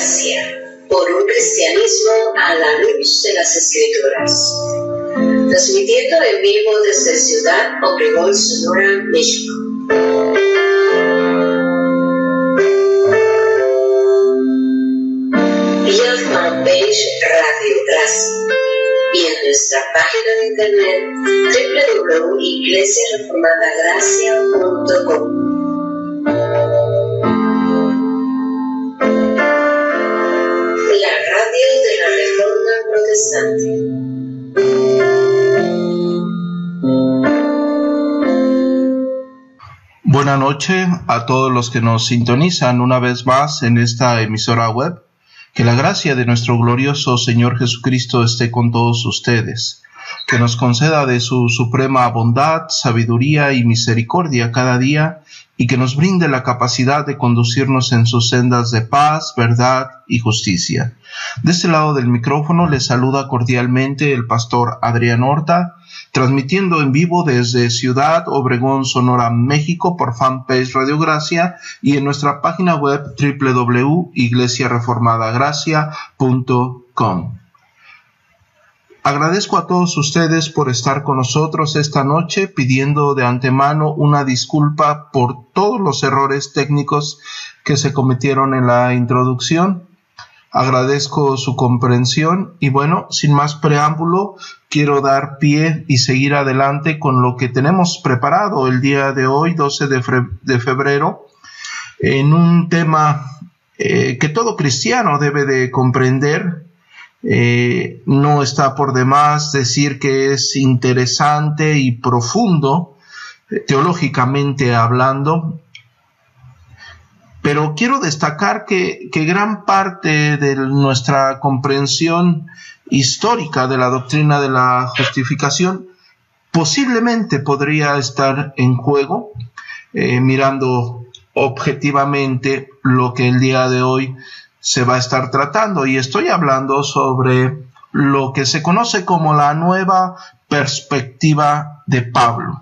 Gracia, por un cristianismo a la luz de las Escrituras. Transmitiendo en vivo desde Ciudad Obregón, Sonora, México. Vía fanpage Radio Gracia y en nuestra página de internet www.iglesiareformadagracia.com. Buenas noches a todos los que nos sintonizan una vez más en esta emisora web. Que la gracia de nuestro glorioso Señor Jesucristo esté con todos ustedes. Que nos conceda de su suprema bondad, sabiduría y misericordia cada día y que nos brinde la capacidad de conducirnos en sus sendas de paz, verdad y justicia. De este lado del micrófono les saluda cordialmente el pastor Adrián Horta, transmitiendo en vivo desde Ciudad Obregón, Sonora, México por fanpage Radio Gracia y en nuestra página web www.iglesiareformadagracia.com. Agradezco a todos ustedes por estar con nosotros esta noche, pidiendo de antemano una disculpa por todos los errores técnicos que se cometieron en la introducción. Agradezco su comprensión y bueno, sin más preámbulo, quiero dar pie y seguir adelante con lo que tenemos preparado el día de hoy, 12 de, febrero, en un tema eh, que todo cristiano debe de comprender eh, no está por demás decir que es interesante y profundo, eh, teológicamente hablando, pero quiero destacar que, gran parte de nuestra comprensión histórica de la doctrina de la justificación posiblemente podría estar en juego, eh, mirando objetivamente lo que el día de hoy se va a estar tratando y estoy hablando sobre lo que se conoce como la nueva perspectiva de Pablo.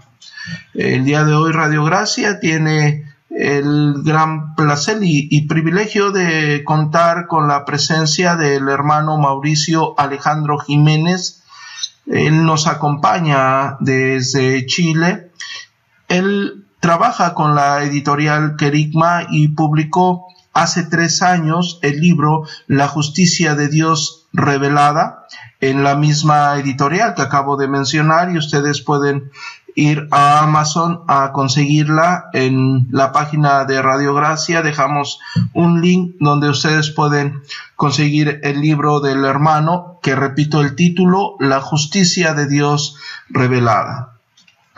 El día de hoy Radio Gracia tiene el gran placer y, privilegio de contar con la presencia del hermano Mauricio Alejandro Jiménez. Él nos acompaña desde Chile. Él trabaja con la editorial Kerigma y publicó hace tres años el libro La justicia de Dios revelada en la misma editorial que acabo de mencionar y ustedes pueden ir a Amazon a conseguirla en la página de Radio Gracia. Dejamos un link donde ustedes pueden conseguir el libro del hermano, que repito el título, La justicia de Dios revelada.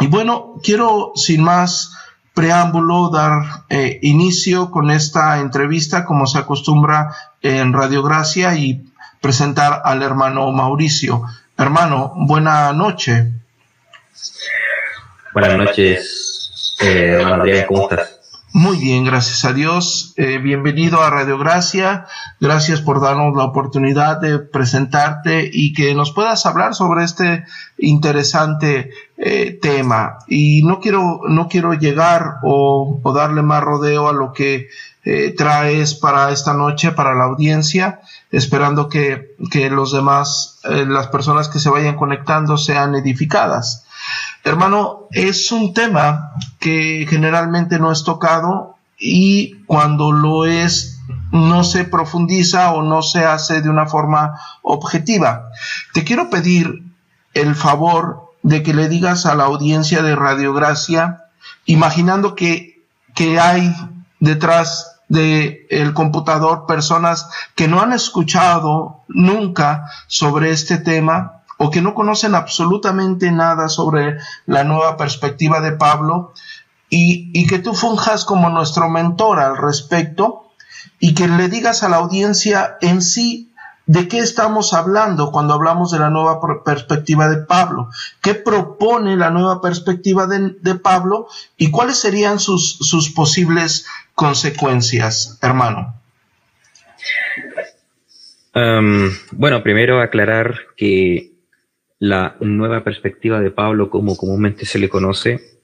Y bueno, quiero sin más preámbulo dar eh, inicio con esta entrevista como se acostumbra en Radio Gracia y presentar al hermano Mauricio. Hermano, buena noche. Buenas noches, eh, ¿cómo estás? Muy bien, gracias a Dios. Eh, bienvenido a Radio Gracia. Gracias por darnos la oportunidad de presentarte y que nos puedas hablar sobre este interesante eh, tema. Y no quiero, no quiero llegar o, darle más rodeo a lo que eh, traes para esta noche, para la audiencia, esperando que, que los demás, las personas que se vayan conectando sean edificadas. Hermano, es un tema que generalmente no es tocado y cuando lo es no se profundiza o no se hace de una forma objetiva. Te quiero pedir el favor de que le digas a la audiencia de Radio Gracia, imaginando que, que hay detrás del el computador personas que no han escuchado nunca sobre este tema, o que no conocen absolutamente nada sobre la nueva perspectiva de Pablo y, que tú funjas como nuestro mentor al respecto y que le digas a la audiencia en sí de qué estamos hablando cuando hablamos de la nueva perspectiva de Pablo, qué propone la nueva perspectiva de, Pablo y cuáles serían sus, sus posibles consecuencias, hermano. Um, bueno, primero aclarar que la nueva perspectiva de Pablo, como comúnmente se le conoce,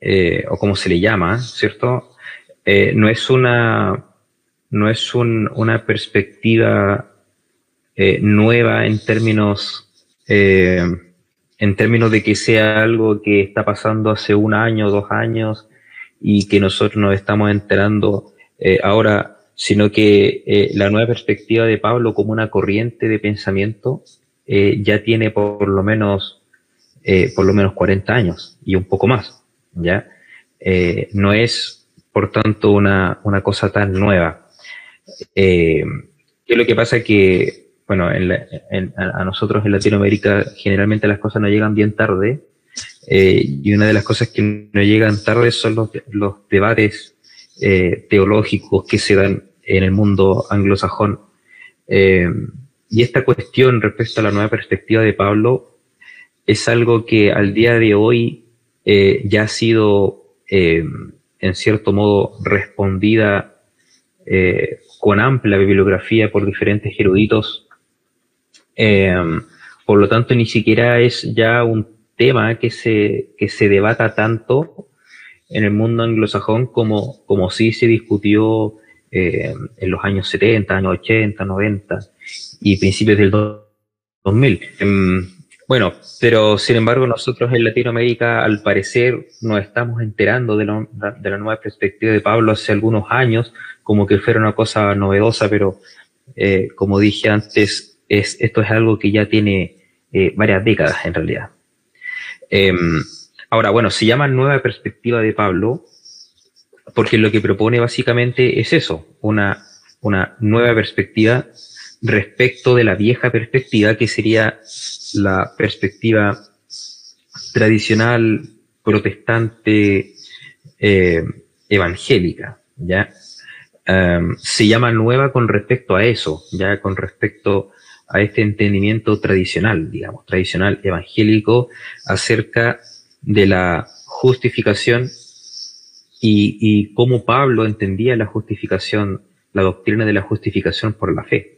eh, o como se le llama, ¿cierto? Eh, no es una no es una perspectiva eh, nueva en términos, en términos de que sea algo que está pasando hace un año, dos años y que nosotros nos estamos enterando ahora, sino que la nueva perspectiva de Pablo como una corriente de pensamiento ya tiene por lo menos, por lo menos 40 años y un poco más, ¿ya? no es, por tanto, una, una cosa tan nueva. Eh, ¿Qué es lo que pasa? Que bueno, a nosotros en Latinoamérica generalmente las cosas no llegan bien tarde eh, y una de las cosas que no llegan tarde son los, debates eh, teológicos que se dan en el mundo anglosajón. Eh, y esta cuestión respecto a la nueva perspectiva de Pablo es algo que al día de hoy ya ha sido en cierto modo respondida con amplia bibliografía por diferentes eruditos por lo tanto, ni siquiera es ya un tema que se, que se debata tanto en el mundo anglosajón como, como sí se discutió en los años 70, años 80, 90 y principios del 2000. Em, bueno, pero sin embargo nosotros en Latinoamérica al parecer nos estamos enterando de, de la nueva perspectiva de Pablo hace algunos años, como que fuera una cosa novedosa, pero eh, como dije antes, esto es algo que ya tiene eh, varias décadas en realidad. Em, ahora, bueno, se llama Nueva Perspectiva de Pablo porque lo que propone básicamente es eso, una, una nueva perspectiva respecto de la vieja perspectiva que sería la perspectiva tradicional protestante eh, evangélica, ¿ya? Em, se llama nueva con respecto a eso, ya con respecto a este entendimiento tradicional, digamos, tradicional evangélico acerca de la justificación y, cómo Pablo entendía la justificación, la doctrina de la justificación por la fe.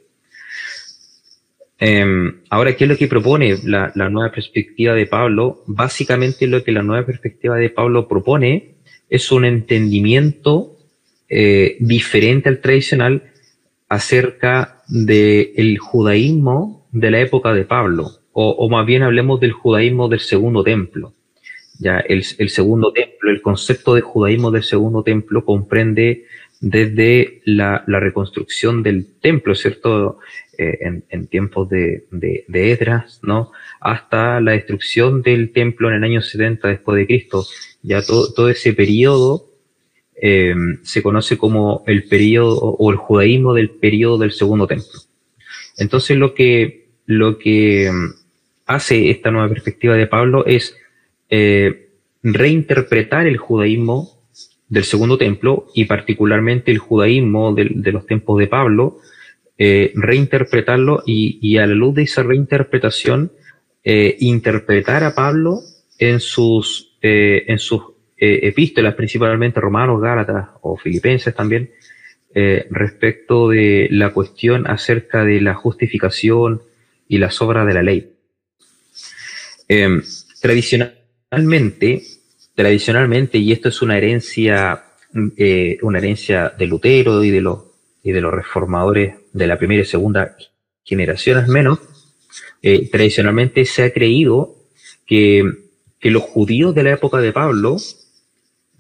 Em, ahora, ¿qué es lo que propone la, nueva perspectiva de Pablo? Básicamente lo que la nueva perspectiva de Pablo propone es un entendimiento eh, diferente al tradicional acerca del judaísmo de la época de Pablo, o, más bien hablemos del judaísmo del segundo templo. Ya el, segundo templo, el concepto de judaísmo del segundo templo comprende desde la, reconstrucción del templo, ¿cierto? Eh, en, tiempos de, de, Edras, ¿no? Hasta la destrucción del templo en el año 70 después de Cristo. Ya todo, todo ese periodo eh, se conoce como el periodo o el judaísmo del periodo del segundo templo. Entonces lo que, lo que mm, hace esta nueva perspectiva de Pablo es eh, reinterpretar el judaísmo del segundo templo y particularmente el judaísmo de, los tiempos de Pablo, eh, reinterpretarlo y, a la luz de esa reinterpretación interpretar a Pablo en sus, en sus eh, epístolas, principalmente romanos, gálatas o filipenses también, eh, respecto de la cuestión acerca de la justificación y las obras de la ley. Em, tradicionalmente, tradicionalmente, y esto es una herencia, eh, una herencia de Lutero y de los y de los reformadores de la primera y segunda generación al menos, tradicionalmente se ha creído que, que los judíos de la época de Pablo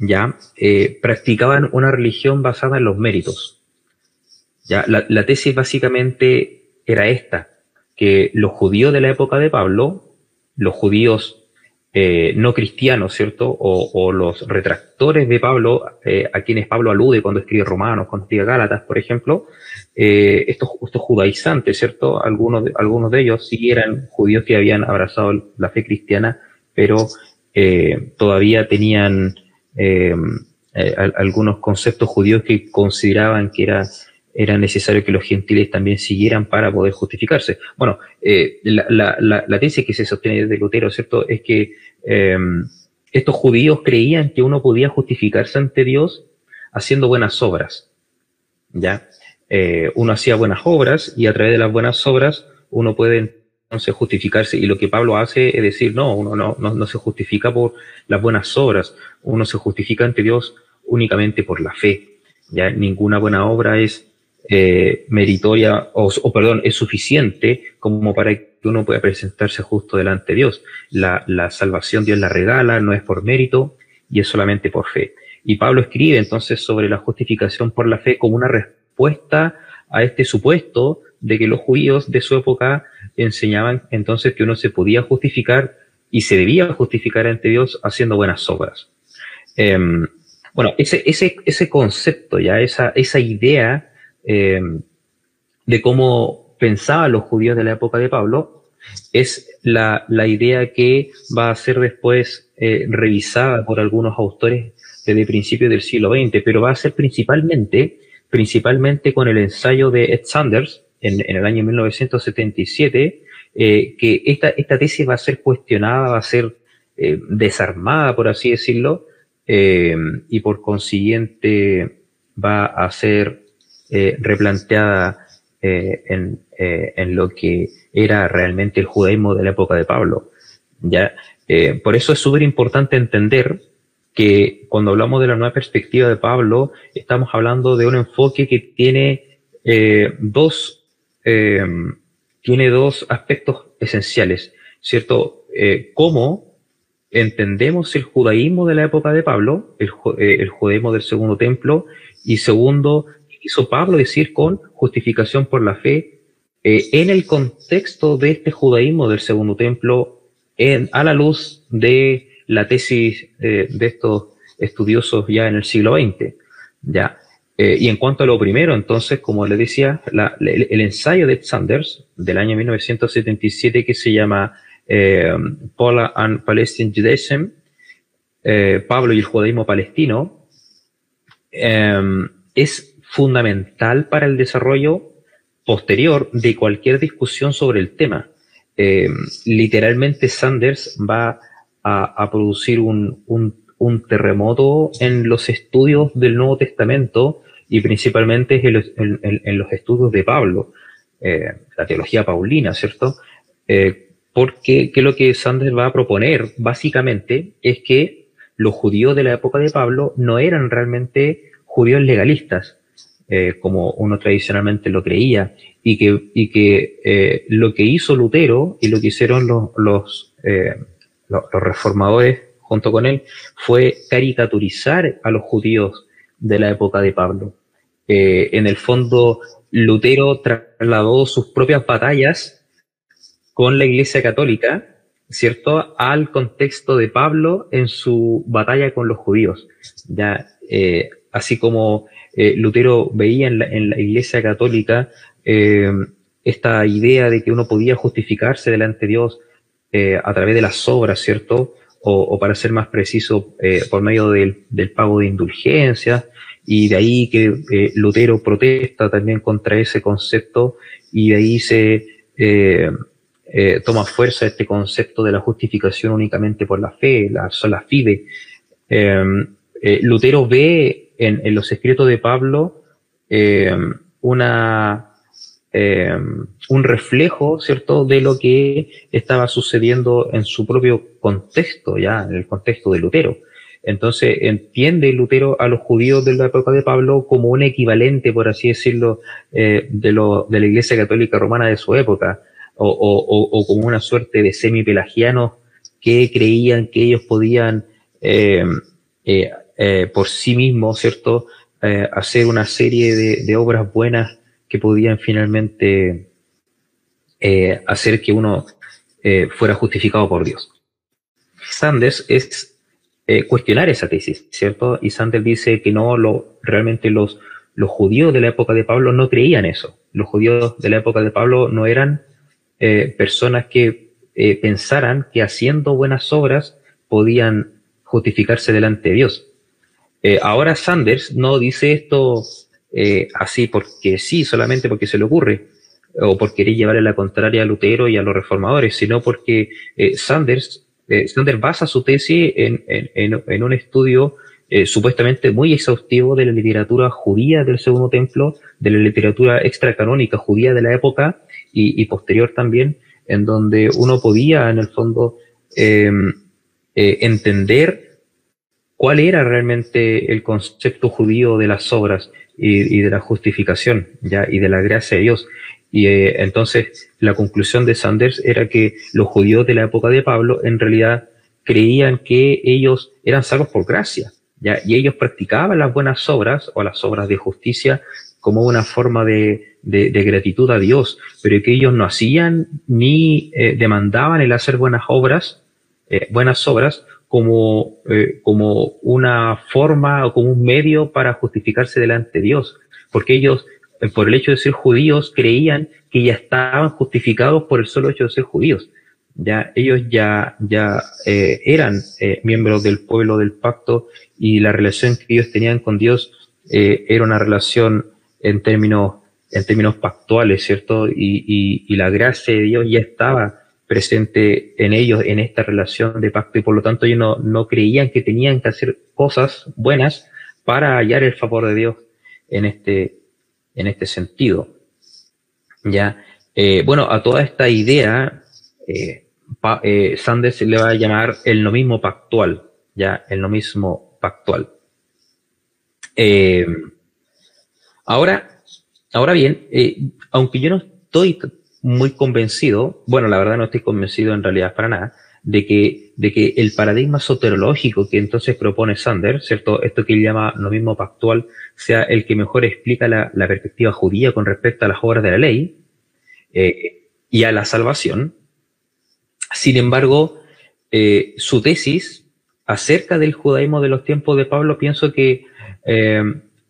ya eh, practicaban una religión basada en los méritos. Ya la, tesis básicamente era esta, que los judíos de la época de Pablo, los judíos eh, no cristianos, ¿cierto? O, los retractores de Pablo, eh, a quienes Pablo alude cuando escribe Romanos, cuando escribe Gálatas, por ejemplo, estos, estos, judaizantes, ¿cierto? Algunos de, algunos de ellos sí eran judíos que habían abrazado la fe cristiana, pero todavía tenían eh, eh, algunos conceptos judíos que consideraban que era, era necesario que los gentiles también siguieran para poder justificarse. Bueno, eh, la, la, la, tesis que se sostiene de Lutero, ¿cierto?, es que em, estos judíos creían que uno podía justificarse ante Dios haciendo buenas obras. ¿Ya? uno hacía buenas obras y a través de las buenas obras uno puede entonces justificarse. Y lo que Pablo hace es decir, no, uno no, no, se justifica por las buenas obras, uno se justifica ante Dios únicamente por la fe. Ya ninguna buena obra es eh, meritoria, o, perdón, es suficiente como para que uno pueda presentarse justo delante de Dios. La, la salvación Dios la regala, no es por mérito y es solamente por fe. Y Pablo escribe entonces sobre la justificación por la fe como una respuesta a este supuesto de que los judíos de su época enseñaban entonces que uno se podía justificar y se debía justificar ante Dios haciendo buenas obras. Em, bueno, ese, ese, ese concepto, ya esa, esa idea em, de cómo pensaban los judíos de la época de Pablo, es la, la idea que va a ser después eh, revisada por algunos autores desde principios del siglo XX, pero va a ser principalmente, principalmente con el ensayo de Ed Sanders en, el año 1977, eh, que esta, esta tesis va a ser cuestionada, va a ser eh, desarmada, por así decirlo, eh, y por consiguiente va a ser replanteada en, en, lo que era realmente el judaísmo de la época de Pablo. ¿ya? por eso es súper importante entender que cuando hablamos de la nueva perspectiva de Pablo, estamos hablando de un enfoque que tiene dos tiene dos aspectos esenciales, ¿cierto? Eh, cómo entendemos el judaísmo de la época de Pablo, el, eh, judaísmo del segundo templo, y segundo, ¿qué hizo Pablo decir con justificación por la fe eh, en el contexto de este judaísmo del segundo templo, en, a la luz de la tesis de estos estudiosos ya en el siglo XX? Ya. Eh, y en cuanto a lo primero, entonces, como le decía, el, ensayo de Sanders del año 1977 que se llama eh, Paula and Palestine Judaism, eh, Pablo y el judaísmo palestino, es fundamental para el desarrollo posterior de cualquier discusión sobre el tema. literalmente Sanders va a, producir un, un terremoto en los estudios del Nuevo Testamento y principalmente en los, estudios de Pablo, eh, la teología paulina, ¿cierto? Eh, porque lo que Sanders va a proponer básicamente es que los judíos de la época de Pablo no eran realmente judíos legalistas, eh, como uno tradicionalmente lo creía, y que, y que lo que hizo Lutero y lo que hicieron los, los, los reformadores junto con él fue caricaturizar a los judíos de la época de Pablo. Eh, en el fondo, Lutero trasladó sus propias batallas con la Iglesia Católica, ¿cierto?, al contexto de Pablo en su batalla con los judíos. Ya, eh, así como eh, Lutero veía en la, Iglesia Católica esta idea de que uno podía justificarse delante de Dios a través de las obras, ¿cierto? O, para ser más preciso, por medio del, del, pago de indulgencias, y de ahí que eh, Lutero protesta también contra ese concepto y de ahí se eh, eh, toma fuerza este concepto de la justificación únicamente por la fe, la sola fide. Lutero ve en, los escritos de Pablo em, una, em, un reflejo, ¿cierto?, de lo que estaba sucediendo en su propio contexto, ya, en el contexto de Lutero. Entonces entiende Lutero a los judíos de la época de Pablo como un equivalente, por así decirlo, eh, de, lo, de la Iglesia Católica Romana de su época, o, o, como una suerte de semi-pelagianos que creían que ellos podían eh, eh, eh por sí mismos, ¿cierto?, eh, hacer una serie de, de, obras buenas que podían finalmente eh, hacer que uno fuera justificado por Dios. Sanders es eh, cuestionar esa tesis, ¿cierto? Y Sanders dice que no, lo, realmente los, los judíos de la época de Pablo no creían eso. Los judíos de la época de Pablo no eran eh, personas que eh, pensaran que haciendo buenas obras podían justificarse delante de Dios. Ahora Sanders no dice esto así porque sí, solamente porque se le ocurre, o por querer llevarle la contraria a Lutero y a los reformadores, sino porque Sanders eh, basa su tesis en, en, un estudio eh, supuestamente muy exhaustivo de la literatura judía del Segundo Templo, de la literatura extracanónica judía de la época y, posterior también, en donde uno podía, en el fondo, eh, entender cuál era realmente el concepto judío de las obras y, de la justificación ya y de la gracia de Dios. Y eh, entonces la conclusión de Sanders era que los judíos de la época de Pablo en realidad creían que ellos eran salvos por gracia, ¿ya? y ellos practicaban las buenas obras o las obras de justicia como una forma de, de, gratitud a Dios, pero que ellos no hacían ni eh, demandaban el hacer buenas obras, eh, buenas obras, como, eh, como una forma o como un medio para justificarse delante de Dios, porque ellos, por el hecho de ser judíos, creían que ya estaban justificados por el solo hecho de ser judíos. Ya, ellos ya, ya eran miembros del pueblo del pacto y la relación que ellos tenían con Dios era una relación en términos, en términos pactuales, ¿cierto? Y, y, la gracia de Dios ya estaba presente en ellos en esta relación de pacto y por lo tanto ellos no, no creían que tenían que hacer cosas buenas para hallar el favor de Dios en este, en este sentido. Ya, eh, bueno, a toda esta idea, eh, eh, Sanders le va a llamar el nomismo pactual, ya, el nomismo pactual. Eh, Ahora, ahora bien, eh, aunque yo no estoy muy convencido, bueno, la verdad no estoy convencido en realidad para nada, de que, de que el paradigma soterológico que entonces propone Sander, ¿cierto? Esto que él llama lo mismo pactual, sea el que mejor explica la, perspectiva judía con respecto a las obras de la ley eh, y a la salvación. Sin embargo, eh, su tesis acerca del judaísmo de los tiempos de Pablo, pienso que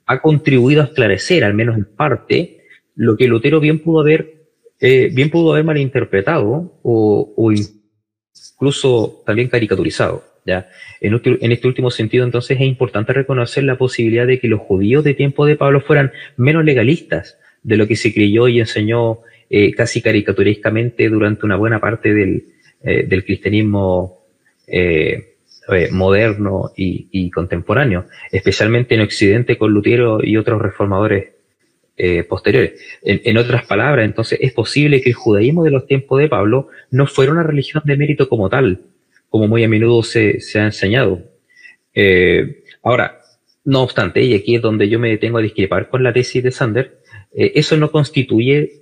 ha contribuido a esclarecer, al menos en parte, lo que Lutero bien pudo haber, eh, bien pudo haber malinterpretado o, o incluso también caricaturizado. ¿ya? En, este último sentido, entonces, es importante reconocer la posibilidad de que los judíos de tiempo de Pablo fueran menos legalistas de lo que se creyó y enseñó eh, casi caricaturescamente durante una buena parte del, eh, del cristianismo eh, eh, moderno y, contemporáneo, especialmente en Occidente con Lutero y otros reformadores eh, posteriores. En, otras palabras, entonces, es posible que el judaísmo de los tiempos de Pablo no fuera una religión de mérito como tal, como muy a menudo se, ha enseñado. Eh, ahora, no obstante, y aquí es donde yo me detengo a discrepar con la tesis de Sander, eso no constituye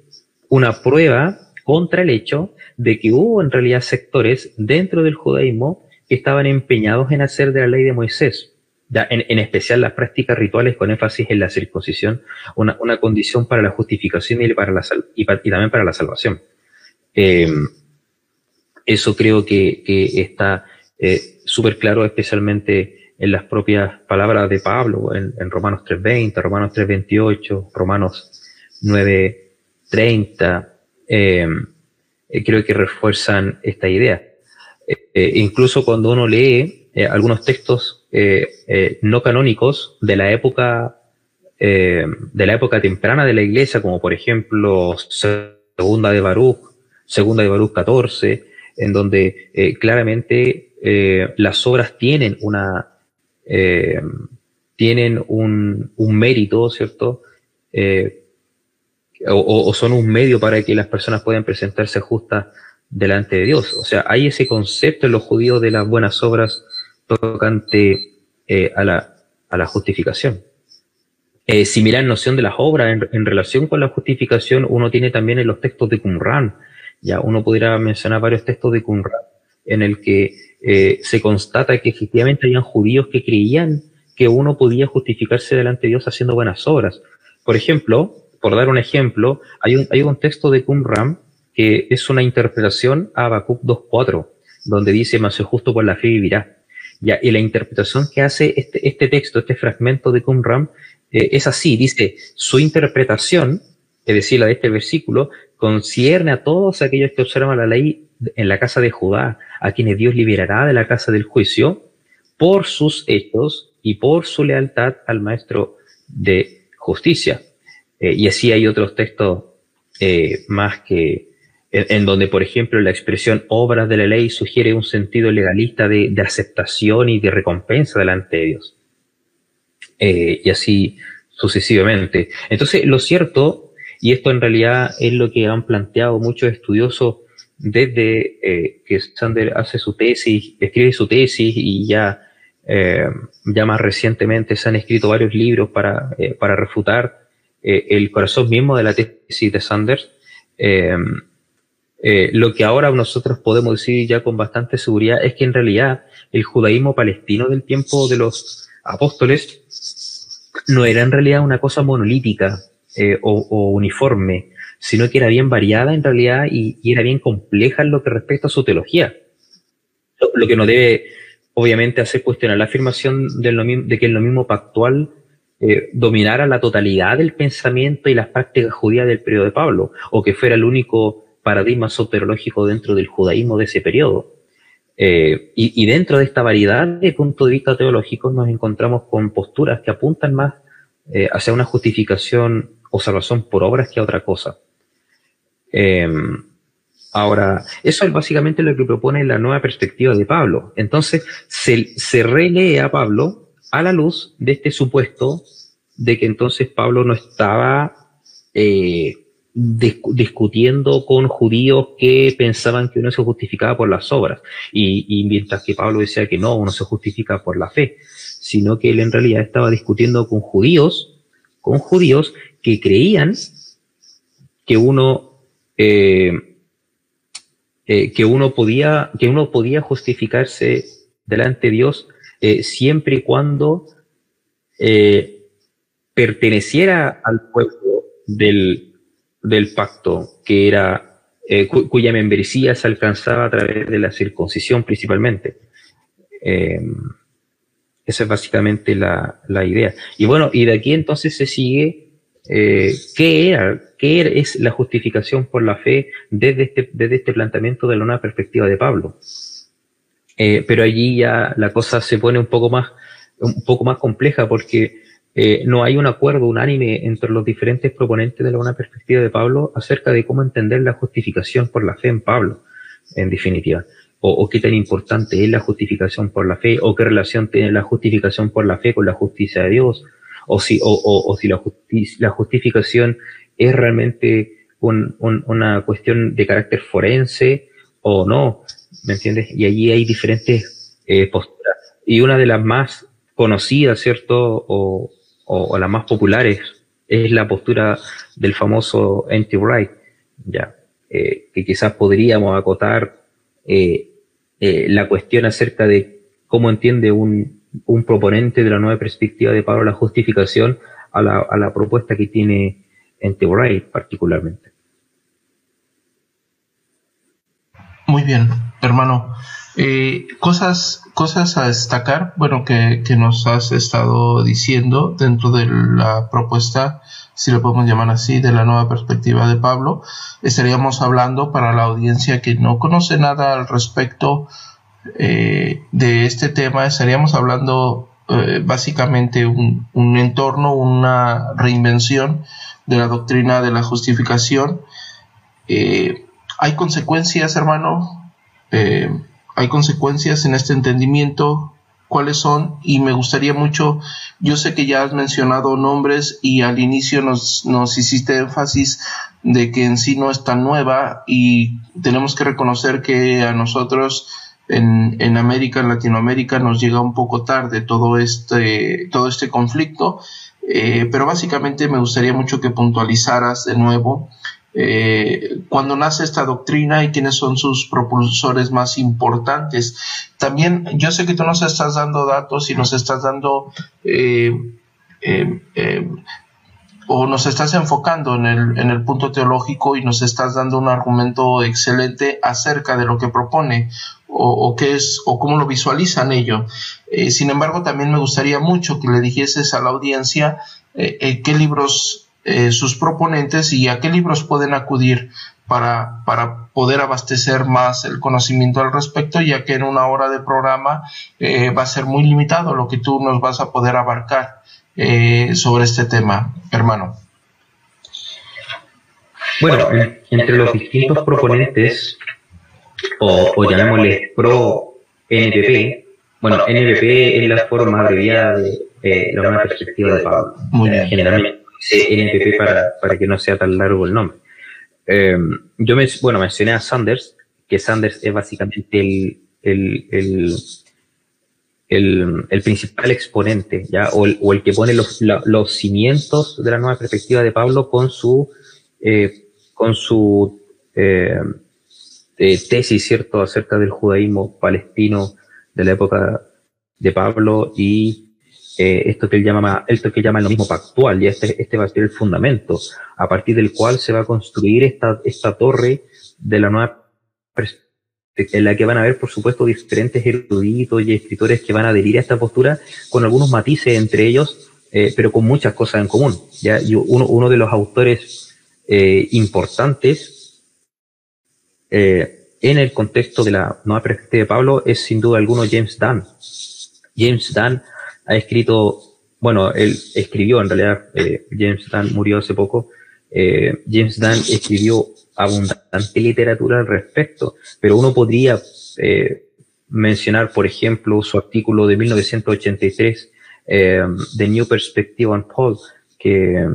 una prueba contra el hecho de que hubo en realidad sectores dentro del judaísmo que estaban empeñados en hacer de la ley de Moisés, en, especial las prácticas rituales con énfasis en la circuncisión, una, condición para la justificación y, para la, y, también para la salvación. Em, eso creo que, está eh, súper claro, especialmente en las propias palabras de Pablo, en, Romanos 3.20, Romanos 3.28, Romanos 9.30, em, eh, creo que refuerzan esta idea. Eh, incluso cuando uno lee eh, algunos textos eh, no canónicos de la época de la época temprana de la iglesia, como por ejemplo Segunda de Baruch, Segunda de Baruch 14, en donde claramente las obras tienen una tienen un, un, mérito, ¿cierto? O, o, son un medio para que las personas puedan presentarse justas delante de Dios. O sea, hay ese concepto en los judíos de las buenas obras tocante eh, a, la, a, la, justificación. Eh, similar noción de las obras en, relación con la justificación uno tiene también en los textos de Qumran. Ya uno pudiera mencionar varios textos de Qumran en el que eh, se constata que efectivamente habían judíos que creían que uno podía justificarse delante de Dios haciendo buenas obras. Por ejemplo, por dar un ejemplo, hay un, hay un texto de Qumran que es una interpretación a Habacuc 2.4, donde dice, más justo por la fe vivirá. Y la interpretación que hace este, este texto, este fragmento de Qumran, eh, es así, dice, su interpretación, es decir, la de este versículo, concierne a todos aquellos que observan la ley en la casa de Judá, a quienes Dios liberará de la casa del juicio, por sus hechos y por su lealtad al Maestro de justicia. Eh, y así hay otros textos eh, más que, en, donde, por ejemplo, la expresión obras de la ley sugiere un sentido legalista de, aceptación y de recompensa delante de Dios. Eh, y así sucesivamente. Entonces, lo cierto, y esto en realidad es lo que han planteado muchos estudiosos desde eh, que Sander hace su tesis, escribe su tesis y ya ya más recientemente se han escrito varios libros para, para refutar el corazón mismo de la tesis de Sanders. Lo que ahora nosotros podemos decir ya con bastante seguridad es que en realidad el judaísmo palestino del tiempo de los apóstoles no era en realidad una cosa monolítica o, uniforme, sino que era bien variada en realidad y, era bien compleja en lo que respecta a su teología. Lo, que no debe, obviamente, hacer cuestionar la afirmación de, de que en lo mismo pactual eh, dominara la totalidad del pensamiento y las prácticas judías del periodo de Pablo, o que fuera el único paradigma soterológico dentro del judaísmo de ese periodo. Eh, y, dentro de esta variedad de puntos de vista teológicos nos encontramos con posturas que apuntan más eh, hacia una justificación o salvación por obras que a otra cosa. Em, ahora, eso es básicamente lo que propone la nueva perspectiva de Pablo. Entonces, se, se relee a Pablo a la luz de este supuesto de que entonces Pablo no estaba eh, discutiendo con judíos que pensaban que uno se justificaba por las obras, y, mientras que Pablo decía que no, uno se justifica por la fe, sino que él en realidad estaba discutiendo con judíos, con judíos que creían que uno eh, eh, que, uno podía, que uno podía justificarse delante de Dios eh, siempre y cuando perteneciera al pueblo del, del pacto, que era cuya membresía se alcanzaba a través de la circuncisión principalmente. esa es básicamente la, la idea. Y bueno, y de aquí entonces se sigue eh, ¿qué, era, ¿qué es la justificación por la fe desde este, desde este planteamiento de la nueva perspectiva de Pablo? Eh, pero allí ya la cosa se pone un poco más, un poco más compleja porque eh, no hay un acuerdo unánime entre los diferentes proponentes de la nueva perspectiva de Pablo acerca de cómo entender la justificación por la fe en Pablo, en definitiva. O, qué tan importante es la justificación por la fe, o qué relación tiene la justificación por la fe con la justicia de Dios, o si, la, justificación es realmente un, una cuestión de carácter forense o no, ¿me entiendes? Y allí hay diferentes eh, posturas. Y una de las más conocidas, ¿cierto? O, o, las más populares es la postura del famoso anti-right, ya, eh, que quizás podríamos acotar eh, eh, la cuestión acerca de cómo entiende un, un proponente de la nueva perspectiva de Pablo la justificación a la, a la propuesta que tiene en Wright particularmente. Muy bien, hermano. Eh, cosas, cosas a destacar, bueno, que, que, nos has estado diciendo dentro de la propuesta, si lo podemos llamar así, de la nueva perspectiva de Pablo. Estaríamos hablando para la audiencia que no conoce nada al respecto eh, de este tema estaríamos hablando eh, básicamente un, un, entorno, una reinvención de la doctrina de la justificación. Eh, hay consecuencias, hermano, hay consecuencias en este entendimiento, cuáles son, y me gustaría mucho, yo sé que ya has mencionado nombres y al inicio nos, nos hiciste énfasis de que en sí no es tan nueva y tenemos que reconocer que a nosotros en, en, América, en Latinoamérica, nos llega un poco tarde todo este, todo este conflicto, eh, pero básicamente me gustaría mucho que puntualizaras de nuevo eh, cuando nace esta doctrina y quiénes son sus propulsores más importantes. También yo sé que tú nos estás dando datos y nos estás dando eh, o nos estás enfocando en el, en el punto teológico y nos estás dando un argumento excelente acerca de lo que propone o, qué es o cómo lo visualizan ellos. Eh, sin embargo, también me gustaría mucho que le dijeses a la audiencia eh, eh, qué libros sus proponentes y a qué libros pueden acudir para, para poder abastecer más el conocimiento al respecto, ya que en una hora de programa va a ser muy limitado lo que tú nos vas a poder abarcar sobre este tema, hermano. Bueno, entre los distintos proponentes o, o llamémosle pro NPP. Bueno, NPP es la forma abreviada de la una perspectiva de Pablo. Muy bien. Generalmente dice NPP para, para que no sea tan largo el nombre. Em, yo me, bueno, mencioné a Sanders, que Sanders es básicamente el, el, el, el, principal exponente, ¿ya? O el, que pone los, los, cimientos de la nueva perspectiva de Pablo con su, eh, con su eh, eh, tesis, ¿cierto?, acerca del judaísmo palestino de la época de Pablo y esto que él llama, esto que llama el mismo pactual, ya este, este va a ser el fundamento, a partir del cual se va a construir esta, esta torre de la nueva en la que van a haber, por supuesto, diferentes eruditos y escritores que van a adherir a esta postura con algunos matices entre ellos, eh, pero con muchas cosas en común. ¿ya? Y uno, uno de los autores eh, importantes eh, en el contexto de la nueva perspectiva de Pablo es sin duda alguno James Dunn. James Dunn ha escrito, bueno, él escribió en realidad, James Dunn murió hace poco, James Dunn escribió abundante literatura al respecto, pero uno podría eh, mencionar, por ejemplo, su artículo de 1983, eh, The New Perspective on Paul, que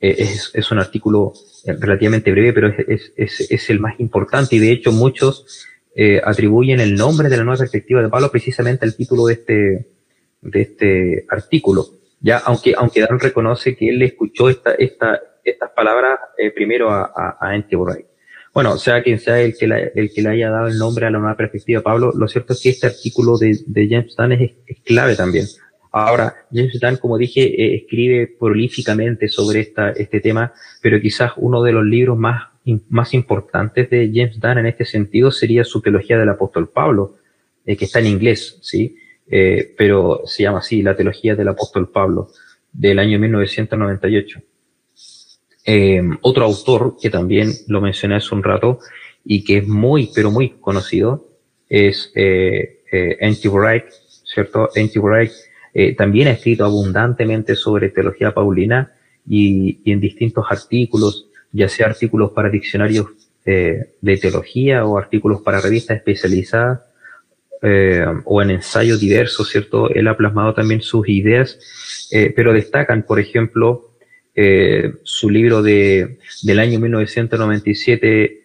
eh, es, es, un artículo relativamente breve, pero es, es, es, el más importante y de hecho muchos atribuyen el nombre de la nueva perspectiva de Pablo precisamente al título de este, de este artículo. Ya, aunque, aunque Dan reconoce que él escuchó esta, esta, estas palabras primero a, a, a bueno, sea quien sea el que, el que le haya dado el nombre a la nueva perspectiva, Pablo, lo cierto es que este artículo de, de James Dunn es, clave también. Ahora, James Dunn, como dije, eh, escribe prolíficamente sobre esta, este tema, pero quizás uno de los libros más, más importantes de James Dunn en este sentido sería su teología del apóstol Pablo, eh, que está en inglés, ¿sí? Eh, pero se llama así, la teología del apóstol Pablo, del año 1998. Eh, otro autor que también lo mencioné hace un rato y que es muy, pero muy conocido es eh, eh, N.T. Wright, ¿cierto? N.T. Wright eh, también ha escrito abundantemente sobre teología paulina y, y, en distintos artículos, ya sea artículos para diccionarios eh, de teología o artículos para revistas especializadas eh, o en ensayos diversos, ¿cierto? Él ha plasmado también sus ideas, pero destacan, por ejemplo, eh, su libro de, del año 1997,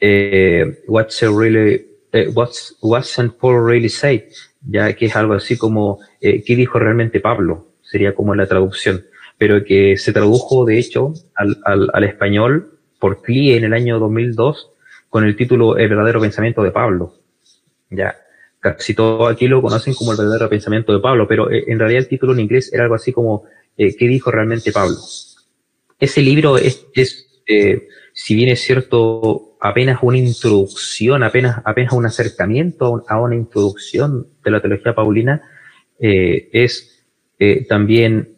eh, What's, really, eh, What's, What's Paul Really Say, ya que es algo así como eh, ¿qué dijo realmente Pablo? Sería como la traducción, pero que se tradujo de hecho al, al, al español por CLIE en el año 2002 con el título El verdadero pensamiento de Pablo. Ya, casi todo aquí lo conocen como el verdadero pensamiento de Pablo, pero eh, en realidad el título en inglés era algo así como eh, ¿qué dijo realmente Pablo? Ese libro es, eh, si bien es cierto, apenas una introducción, apenas, apenas un acercamiento a una introducción de la teología paulina, es también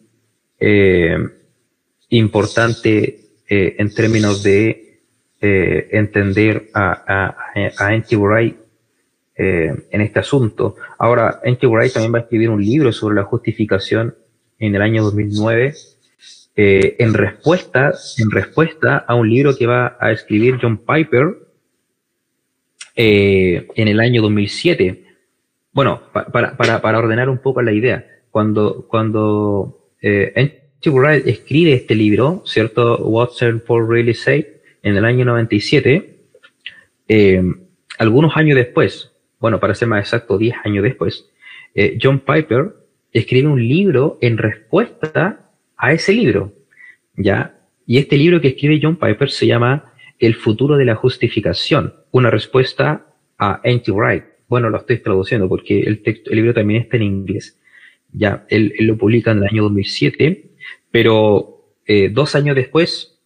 importante en términos de entender a, a, a N.T. Wright en este asunto. Ahora, N.T. Wright también va a escribir un libro sobre la justificación en el año 2009, eh, en, respuesta, en respuesta a un libro que va a escribir John Piper eh, en el año 2007. Bueno, para, para, para, ordenar un poco la idea, cuando, cuando eh, Wright escribe este libro, ¿cierto? What's Paul Really Say, en el año 97, eh, algunos años después, bueno, para ser más exacto, 10 años después, eh, John Piper escribe un libro en respuesta a ese libro, ¿ya? Y este libro que escribe John Piper se llama El futuro de la justificación, una respuesta a N.T. Wright. Bueno, lo estoy traduciendo porque el, texto, el libro también está en inglés. Ya, él, lo publica en el año 2007, pero eh, dos años después,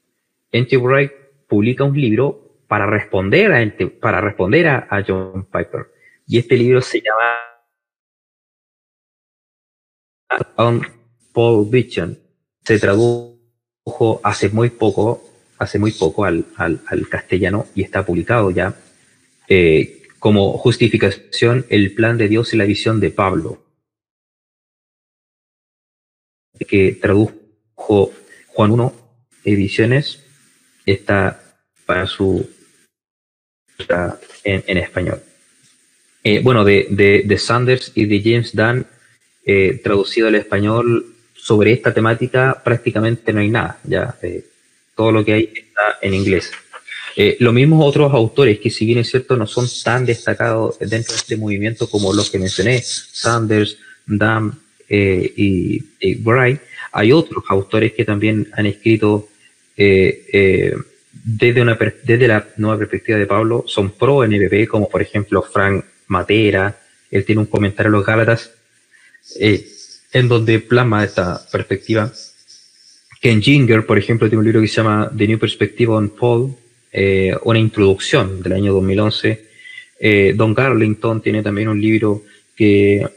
N.T. Wright publica un libro para responder a, para responder a John Piper. Y este libro se llama on Paul Vision se tradujo hace muy poco, hace muy poco al, al, al castellano y está publicado ya eh, como justificación el plan de Dios y la visión de Pablo, que tradujo Juan 1 Ediciones, está para su en, en español. Eh, bueno, de, de, de Sanders y de James Dunn eh, traducido al español sobre esta temática prácticamente no hay nada, ya eh, todo lo que hay está en inglés. Lo mismo otros autores que si bien es cierto no son tan destacados dentro de este movimiento como los que mencioné, Sanders, Dam y, y Bright, hay otros autores que también han escrito desde, una, desde la nueva perspectiva de Pablo, son pro NPP, como por ejemplo Frank Matera, él tiene un comentario en los Gálatas, eh, en donde plasma esta perspectiva. Ken Ginger, por ejemplo, tiene un libro que se llama The New Perspective on Paul, eh, una introducción del año 2011. Eh, Don Garlington tiene también un libro que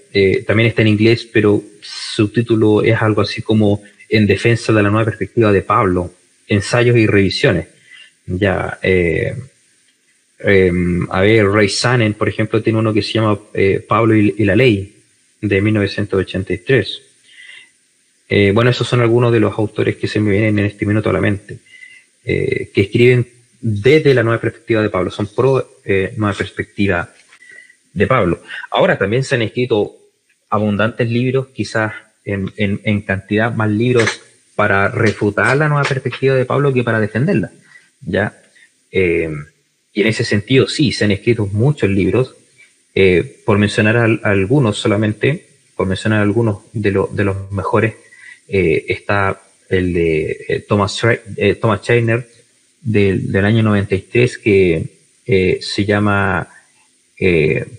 también está en inglés, pero su título es algo así como En defensa de la nueva perspectiva de Pablo, ensayos y revisiones. Ya, a ver, Ray Sannen, por ejemplo, tiene uno que se llama Pablo y, la ley, de 1983. Eh, bueno, esos son algunos de los autores que se me vienen en este minuto a la mente, eh, que escriben desde la nueva perspectiva de Pablo, son pro eh, nueva perspectiva de Pablo. Ahora también se han escrito abundantes libros, quizás en, cantidad más libros para refutar la nueva perspectiva de Pablo que para defenderla. ¿ya? Y en ese sentido, sí, se han escrito muchos libros eh, por mencionar algunos solamente, por mencionar algunos de, de los mejores, eh, está el de eh, Thomas, Thomas del, del, año 93 que se llama,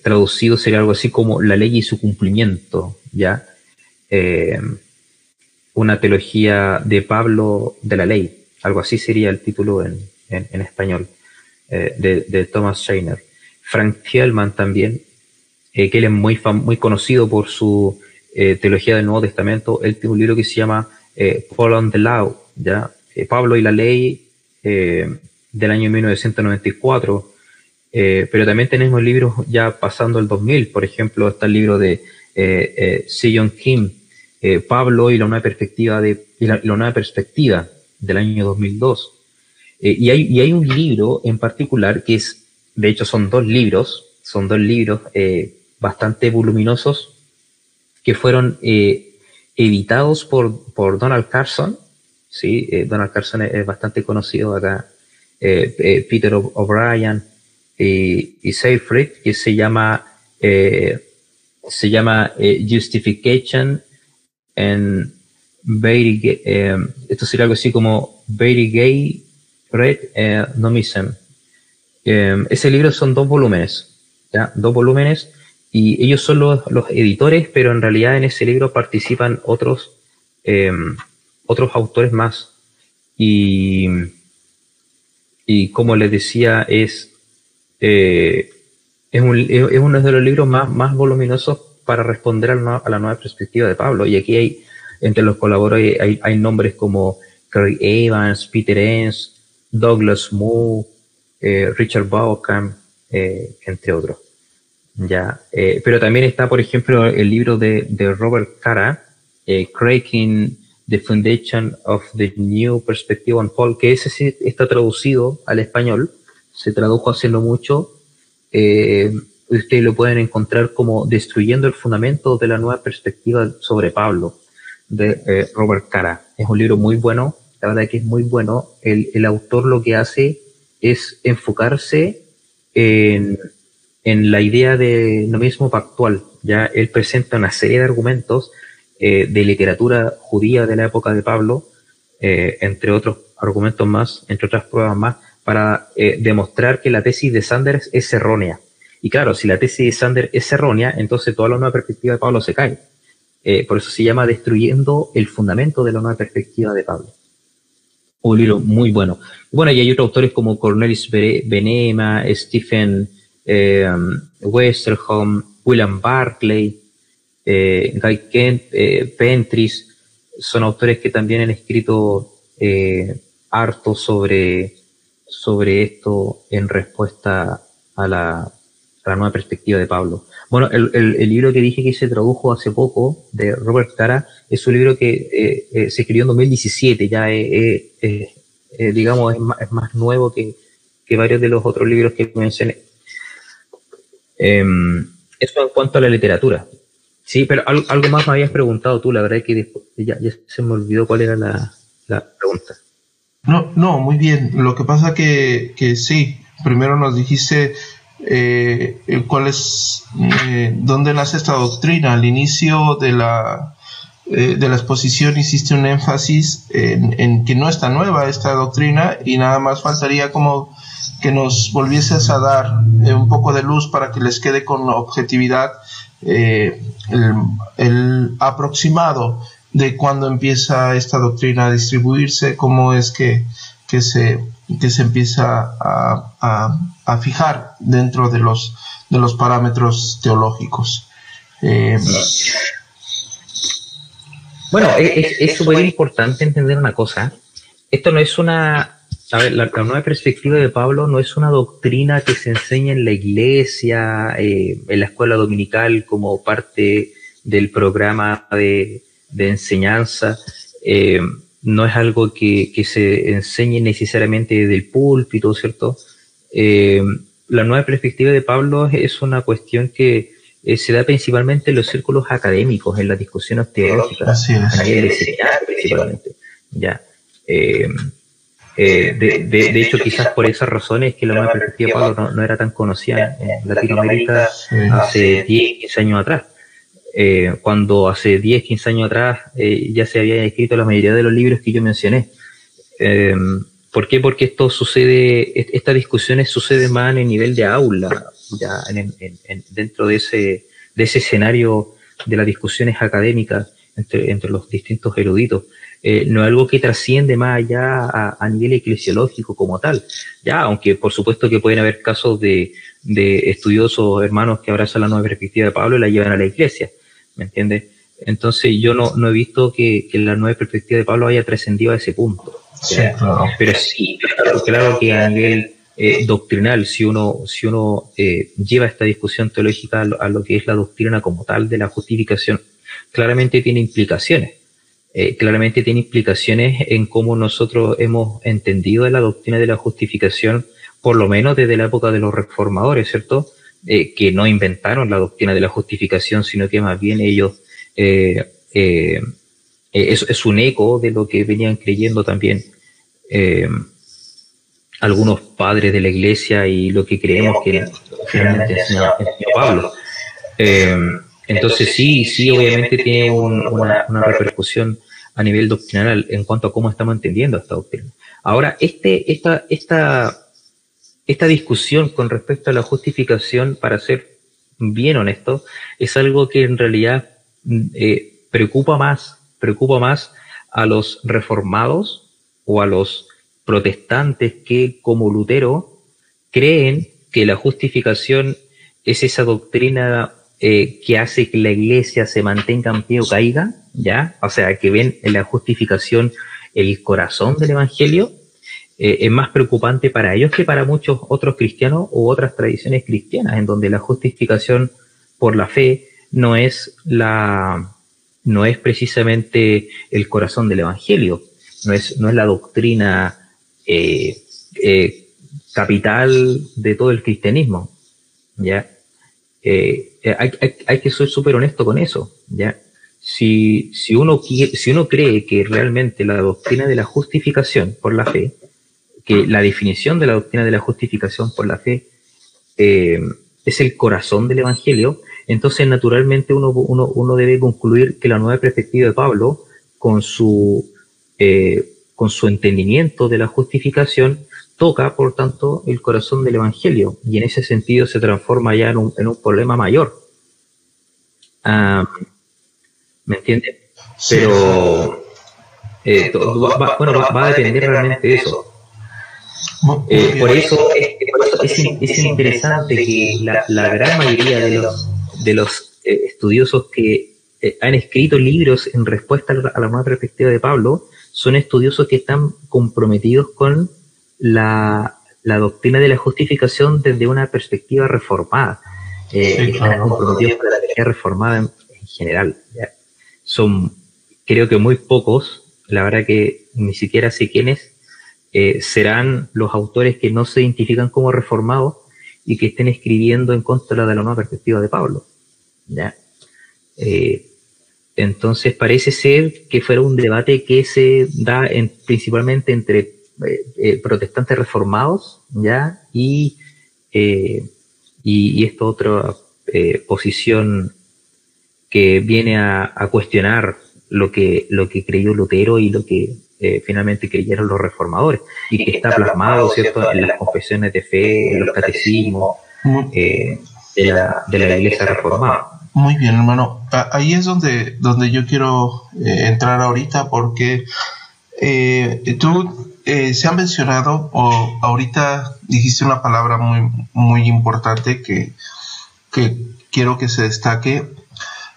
traducido sería algo así como La ley y su cumplimiento, ¿ya? una teología de Pablo de la ley, algo así sería el título en, español, de, de Thomas Scheiner. Frank Thielman también, eh, que él es muy, muy conocido por su eh, teología del Nuevo Testamento. Él tiene un libro que se llama eh, Paul on the Law, ¿ya? Pablo y la ley del año 1994. pero también tenemos libros ya pasando el 2000, por ejemplo, está el libro de eh, Sion Kim, Pablo y la nueva perspectiva de la, nueva perspectiva del año 2002. Y, hay, y hay un libro en particular que es de hecho, son dos libros, son dos libros eh, bastante voluminosos que fueron eh, editados por, por Donald Carson. ¿sí? Eh, Donald Carson es, bastante conocido acá. Peter O'Brien y, y Seyfried, que se llama, se llama Justification and very, esto sería algo así como Very Gay Red Nomism Em, ese libro son dos volúmenes, ¿ya? Dos volúmenes y ellos son los, editores, pero en realidad en ese libro participan otros, em, otros autores más. Y, y como les decía, es, eh, es, uno de los libros más, más voluminosos para responder a la, nueva perspectiva de Pablo. Y aquí hay, entre los colaboradores, hay, hay nombres como Craig Evans, Peter Enns, Douglas Moore, eh, Richard Bauckham, eh, entre otros. Ya, eh, pero también está, por ejemplo, el libro de, Robert Cara, Cracking the Foundation of the New Perspective on Paul, que ese sí está traducido al español, se tradujo hace no mucho. ustedes lo pueden encontrar como Destruyendo el Fundamento de la Nueva Perspectiva sobre Pablo, de Robert Cara. Es un libro muy bueno, la verdad que es muy bueno. El, el autor lo que hace es enfocarse en, la idea de nomismo pactual. Ya él presenta una serie de argumentos eh, de literatura judía de la época de Pablo, eh, entre otros argumentos más, entre otras pruebas más, para eh, demostrar que la tesis de Sanders es errónea. Y claro, si la tesis de Sanders es errónea, entonces toda la nueva perspectiva de Pablo se cae. por eso se llama destruyendo el fundamento de la nueva perspectiva de Pablo un libro muy bueno. Bueno, y hay otros autores como Cornelis Benema, Stephen eh, Westerholm, William Barclay, eh, Guy Kent, eh, Pentris, son autores que también han escrito eh, harto sobre, sobre esto en respuesta a la, a la nueva perspectiva de Pablo. Bueno, el, libro que dije que se tradujo hace poco, de Robert Cara, es un libro que eh, eh, se escribió en 2017, ya eh, digamos, es más, es más, nuevo que, varios de los otros libros que mencioné. Em, eso en cuanto a la literatura. Sí, pero algo, más me habías preguntado tú, la verdad es que ya, ya se me olvidó cuál era la, la, pregunta. No, no, muy bien. Lo que pasa que, que sí, primero nos dijiste eh, cuál es, eh, dónde nace esta doctrina. Al inicio de la, eh, de la exposición hiciste un énfasis en, que no está nueva esta doctrina y nada más faltaría como que nos volvieses a dar eh, un poco de luz para que les quede con objetividad el, aproximado de cuándo empieza esta doctrina a distribuirse, cómo es que, que se que se empieza a, fijar dentro de los, de los parámetros teológicos. Eh, bueno, es súper importante entender una cosa. Esto no es una... A ver, la, nueva perspectiva de Pablo no es una doctrina que se enseña en la iglesia, eh, en la escuela dominical como parte del programa de, de enseñanza. Eh, no es algo que, se enseñe necesariamente desde el púlpito, ¿cierto? Eh, la nueva perspectiva de Pablo es una cuestión que eh, se da principalmente en los círculos académicos, en las discusiones teológicas, en principalmente. Ya. Eh, de, hecho, quizás por esas razones que la nueva perspectiva de Pablo no, era tan conocida en Latinoamérica hace 10, 15 años atrás. Eh, cuando hace 10, 15 años atrás eh, ya se habían escrito la mayoría de los libros que yo mencioné. Eh, ¿Por qué? Porque esto sucede, estas discusiones suceden más en el nivel de aula, ya en, dentro de ese, de ese escenario de las discusiones académicas entre, entre los distintos eruditos. no es algo que trasciende más allá a, a, nivel eclesiológico como tal. Ya, aunque por supuesto que pueden haber casos de, de estudiosos hermanos que abrazan la nueva perspectiva de Pablo y la llevan a la iglesia. ¿me entiendes? Entonces yo no, no he visto que, que, la nueva perspectiva de Pablo haya trascendido a ese punto. Sí, claro. Pero sí, claro, que a nivel eh, doctrinal, si uno, si uno eh, lleva esta discusión teológica a lo, que es la doctrina como tal de la justificación, claramente tiene implicaciones. Eh, claramente tiene implicaciones en cómo nosotros hemos entendido la doctrina de la justificación, por lo menos desde la época de los reformadores, ¿cierto? Eh, que no inventaron la doctrina de la justificación, sino que más bien ellos eh, eh, es, un eco de lo que venían creyendo también algunos padres de la iglesia y lo que creemos que finalmente enseñó, Pablo. entonces sí, sí, obviamente tiene una, repercusión a nivel doctrinal en cuanto a cómo estamos entendiendo esta doctrina. Ahora, este, esta, esta esta discusión con respecto a la justificación, para ser bien honesto, es algo que en realidad eh, preocupa más, preocupa más a los reformados o a los protestantes que, como Lutero, creen que la justificación es esa doctrina eh, que hace que la iglesia se mantenga en pie o caiga, ¿ya? O sea, que ven en la justificación el corazón del evangelio, eh, es más preocupante para ellos que para muchos otros cristianos u otras tradiciones cristianas, en donde la justificación por la fe no es la no es precisamente el corazón del evangelio, no es, no es la doctrina eh, eh, capital de todo el cristianismo. ¿ya? hay, hay, que ser súper honesto con eso. ¿ya? Si, si, uno, si uno cree que realmente la doctrina de la justificación por la fe que la definición de la doctrina de la justificación por la fe eh, es el corazón del Evangelio, entonces naturalmente uno, uno, uno, debe concluir que la nueva perspectiva de Pablo, con su, eh, con su entendimiento de la justificación, toca, por tanto, el corazón del Evangelio y en ese sentido se transforma ya en un, en un problema mayor. Ah, ¿Me entiendes? Pero, eh, bueno, va, va, a depender realmente de eso. Eh, por, eso, es, interesante que la, gran mayoría de los, de los eh, estudiosos que eh, han escrito libros en respuesta a la nueva perspectiva de Pablo son estudiosos que están comprometidos con la, doctrina de la justificación desde una perspectiva reformada. están comprometidos con la reformada en, general. Son, creo que muy pocos, la verdad que ni siquiera sé quiénes, eh, serán los autores que no se identifican como reformados y que estén escribiendo en contra de la nueva perspectiva de Pablo. ¿Ya? Eh, entonces parece ser que fuera un debate que se da en, principalmente entre eh, protestantes reformados ¿ya? y y, esta otra eh, posición que viene a, cuestionar lo que, lo que creyó Lutero y lo que eh, finalmente creyeron los reformadores, y que está plasmado, ¿cierto?, en las confesiones de fe, en los catecismos eh, de, la, de la Iglesia reformada. Muy bien, hermano. Ahí es donde, donde yo quiero entrar ahorita porque tú se ha mencionado, o ahorita dijiste una palabra muy, muy importante que, que quiero que se destaque,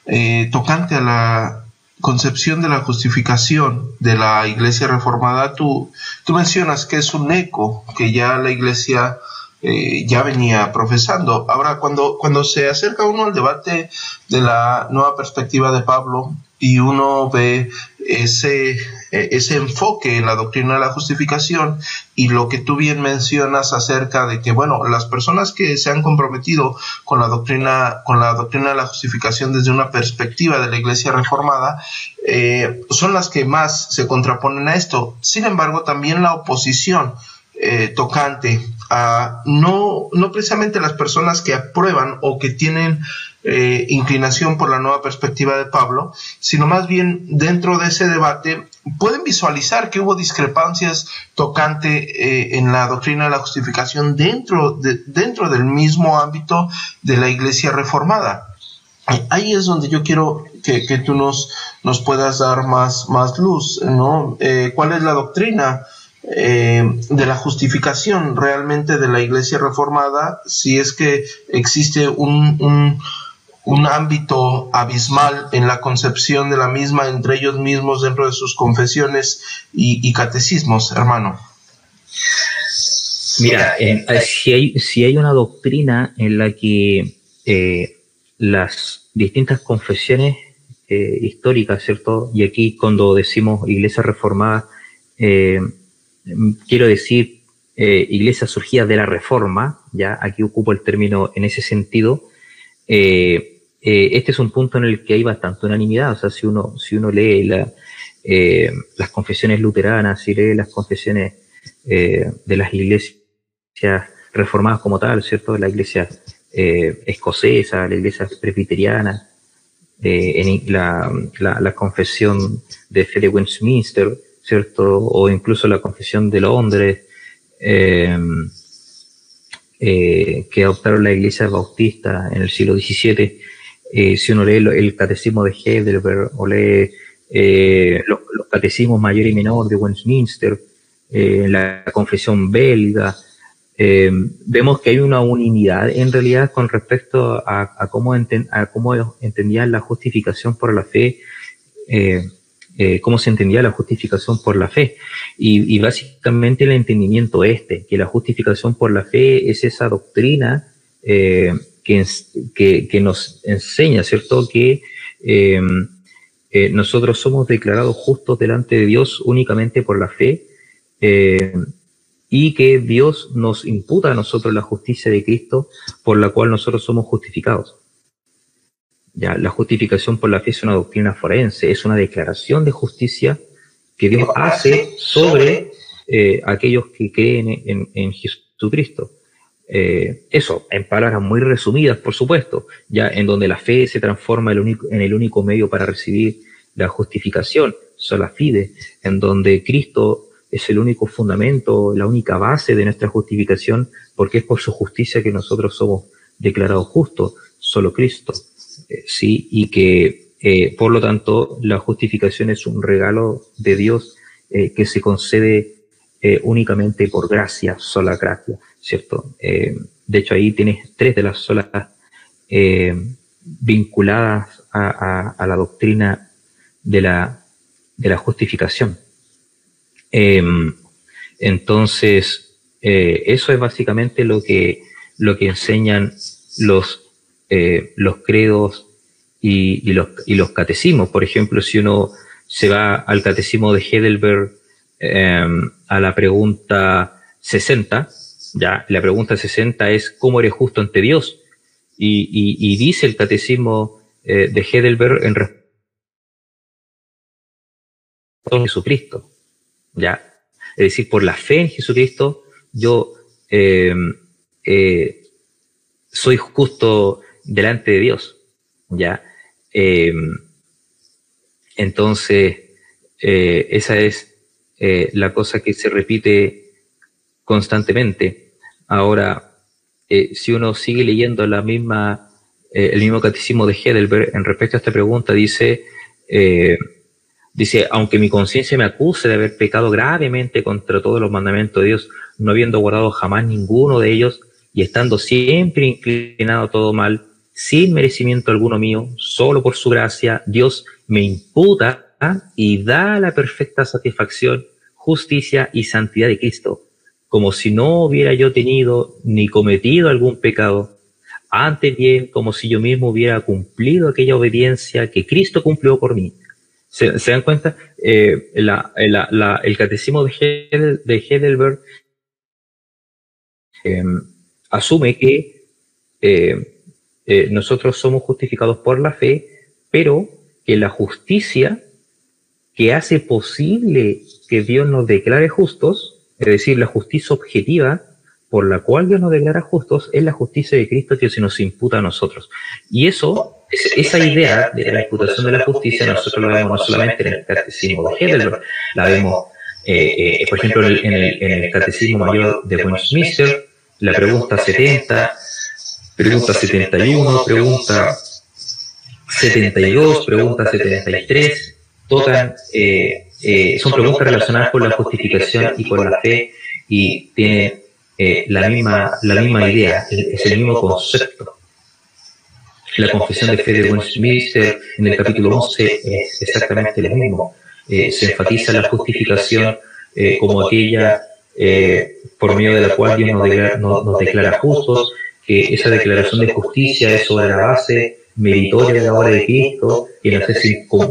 eh, tocante a la concepción de la justificación de la iglesia reformada, tú, tú mencionas que es un eco que ya la iglesia eh, ya venía profesando. Ahora, cuando, cuando se acerca uno al debate de la nueva perspectiva de Pablo y uno ve ese, e, ese enfoque en la doctrina de la justificación y lo que tú bien mencionas acerca de que, bueno, las personas que se han comprometido con la doctrina, con la doctrina de la justificación desde una perspectiva de la iglesia reformada, eh, son las que más se contraponen a esto. Sin embargo, también la oposición eh, tocante no, no precisamente las personas que aprueban o que tienen eh, inclinación por la nueva perspectiva de Pablo, sino más bien dentro de ese debate pueden visualizar que hubo discrepancias tocante eh, en la doctrina de la justificación dentro, de, dentro del mismo ámbito de la iglesia reformada. Ahí es donde yo quiero que, tú nos, nos puedas dar más, más luz, ¿no? Eh, ¿Cuál es la doctrina? De la justificación realmente de la iglesia reformada si es que existe un, un ámbito abismal en la concepción de la misma entre ellos mismos dentro de sus confesiones y, catecismos, hermano. Mira, eh, si, hay, si hay una doctrina en la que eh, las distintas confesiones eh, históricas, ¿cierto? Y aquí cuando decimos iglesia reformada, quiero decir iglesia surgida de la reforma, ya aquí ocupo el término en ese sentido, eh, eh, este es un punto en el que hay bastante unanimidad. O sea, si uno, si uno lee la, eh, las confesiones luteranas, si lee las confesiones eh, de las iglesias reformadas como tal, ¿cierto? La iglesia escocesa, la iglesia presbiteriana, en la, la, la, confesión de fe de Westminster, ¿cierto? O incluso la confesión de Londres, que adoptaron la iglesia bautista en el siglo XVII eh, si uno lee el catecismo de Heidelberg o lee eh, los, catecismos mayor y menor de Westminster, eh, la confesión belga, vemos que hay una unidad en realidad con respecto a, cómo, cómo entendían la justificación por la fe, cómo se entendía la justificación por la fe. Y, y, básicamente el entendimiento este, que la justificación por la fe es esa doctrina que, que, nos enseña, ¿cierto?, que eh, eh, nosotros somos declarados justos delante de Dios únicamente por la fe eh, y que Dios nos imputa a nosotros la justicia de Cristo por la cual nosotros somos justificados. Ya, la justificación por la fe es una doctrina forense, es una declaración de justicia que Dios hace sobre aquellos que creen en, en Jesucristo. Eh, eso, en palabras muy resumidas, por supuesto, ya en donde la fe se transforma en el único, medio para recibir la justificación, sola fide, en donde Cristo es el único fundamento, la única base de nuestra justificación, porque es por su justicia que nosotros somos declarados justos, solo Cristo, eh, sí, y que eh, por lo tanto la justificación es un regalo de Dios que se concede únicamente por gracia, sola gracia. ¿cierto? Eh, de hecho, ahí tienes tres de las solas eh, vinculadas a, la doctrina de la, de la justificación. Em, entonces, eh, eso es básicamente lo que, lo que enseñan los, los credos y, los, y los catecismos. Por ejemplo, si uno se va al catecismo de Heidelberg em, a la pregunta 60, ya, la pregunta 60 es, ¿cómo eres justo ante Dios? Y, dice el catecismo eh, de Heidelberg en respuesta a Jesucristo. ¿Ya? Es decir, por la fe en Jesucristo, yo em, eh, soy justo delante de Dios, ¿ya? Em, entonces, eh, esa es eh, la cosa que se repite constantemente. Ahora, eh, si uno sigue leyendo la misma, el mismo catecismo de Heidelberg en respecto a esta pregunta, dice, dice, aunque mi conciencia me acuse de haber pecado gravemente contra todos los mandamientos de Dios, no habiendo guardado jamás ninguno de ellos y estando siempre inclinado a todo mal, sin merecimiento alguno mío, solo por su gracia, Dios me imputa y da la perfecta satisfacción, justicia y santidad de Cristo, como si no hubiera yo tenido ni cometido algún pecado, antes bien como si yo mismo hubiera cumplido aquella obediencia que Cristo cumplió por mí. ¿Se, dan cuenta? Eh, el catecismo de, Heidelberg em, asume que eh, eh, nosotros somos justificados por la fe, pero que la justicia que hace posible que Dios nos declare justos, es decir, la justicia objetiva por la cual Dios nos declara justos, es la justicia de Cristo que se nos imputa a nosotros. Y eso, esa idea de la imputación de la justicia, nosotros la vemos no solamente en el catecismo de Heidelberg, la vemos, eh, eh, por ejemplo, en el, catecismo mayor de Westminster, la pregunta 70, pregunta 71, pregunta 72, pregunta 73, tocan, eh, eh, son preguntas relacionadas con la justificación y con la fe y tiene eh, la, misma, la misma idea, es el mismo concepto. La confesión de fe de Westminster en el capítulo 11 es exactamente lo mismo. se enfatiza la justificación como aquella por medio de la cual Dios nos nos declara justos, que esa declaración de justicia es sobre la base meritoria de la obra de Cristo, que nos es,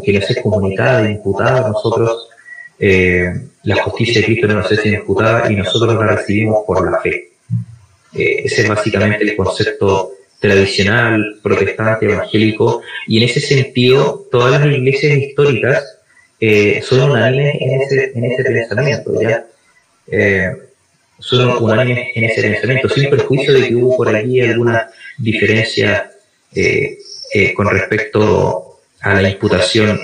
que nos es comunicada imputada a nosotros, eh, la justicia de Cristo no nos es imputada y nosotros la recibimos por la fe. Eh, ese es básicamente el concepto tradicional, protestante, evangélico, y en ese sentido todas las iglesias históricas eh, son unánimes en ese, en ese pensamiento, ¿ya? Son unánimes en ese pensamiento, sin perjuicio de que hubo por allí alguna diferencia eh, eh, con respecto a la imputación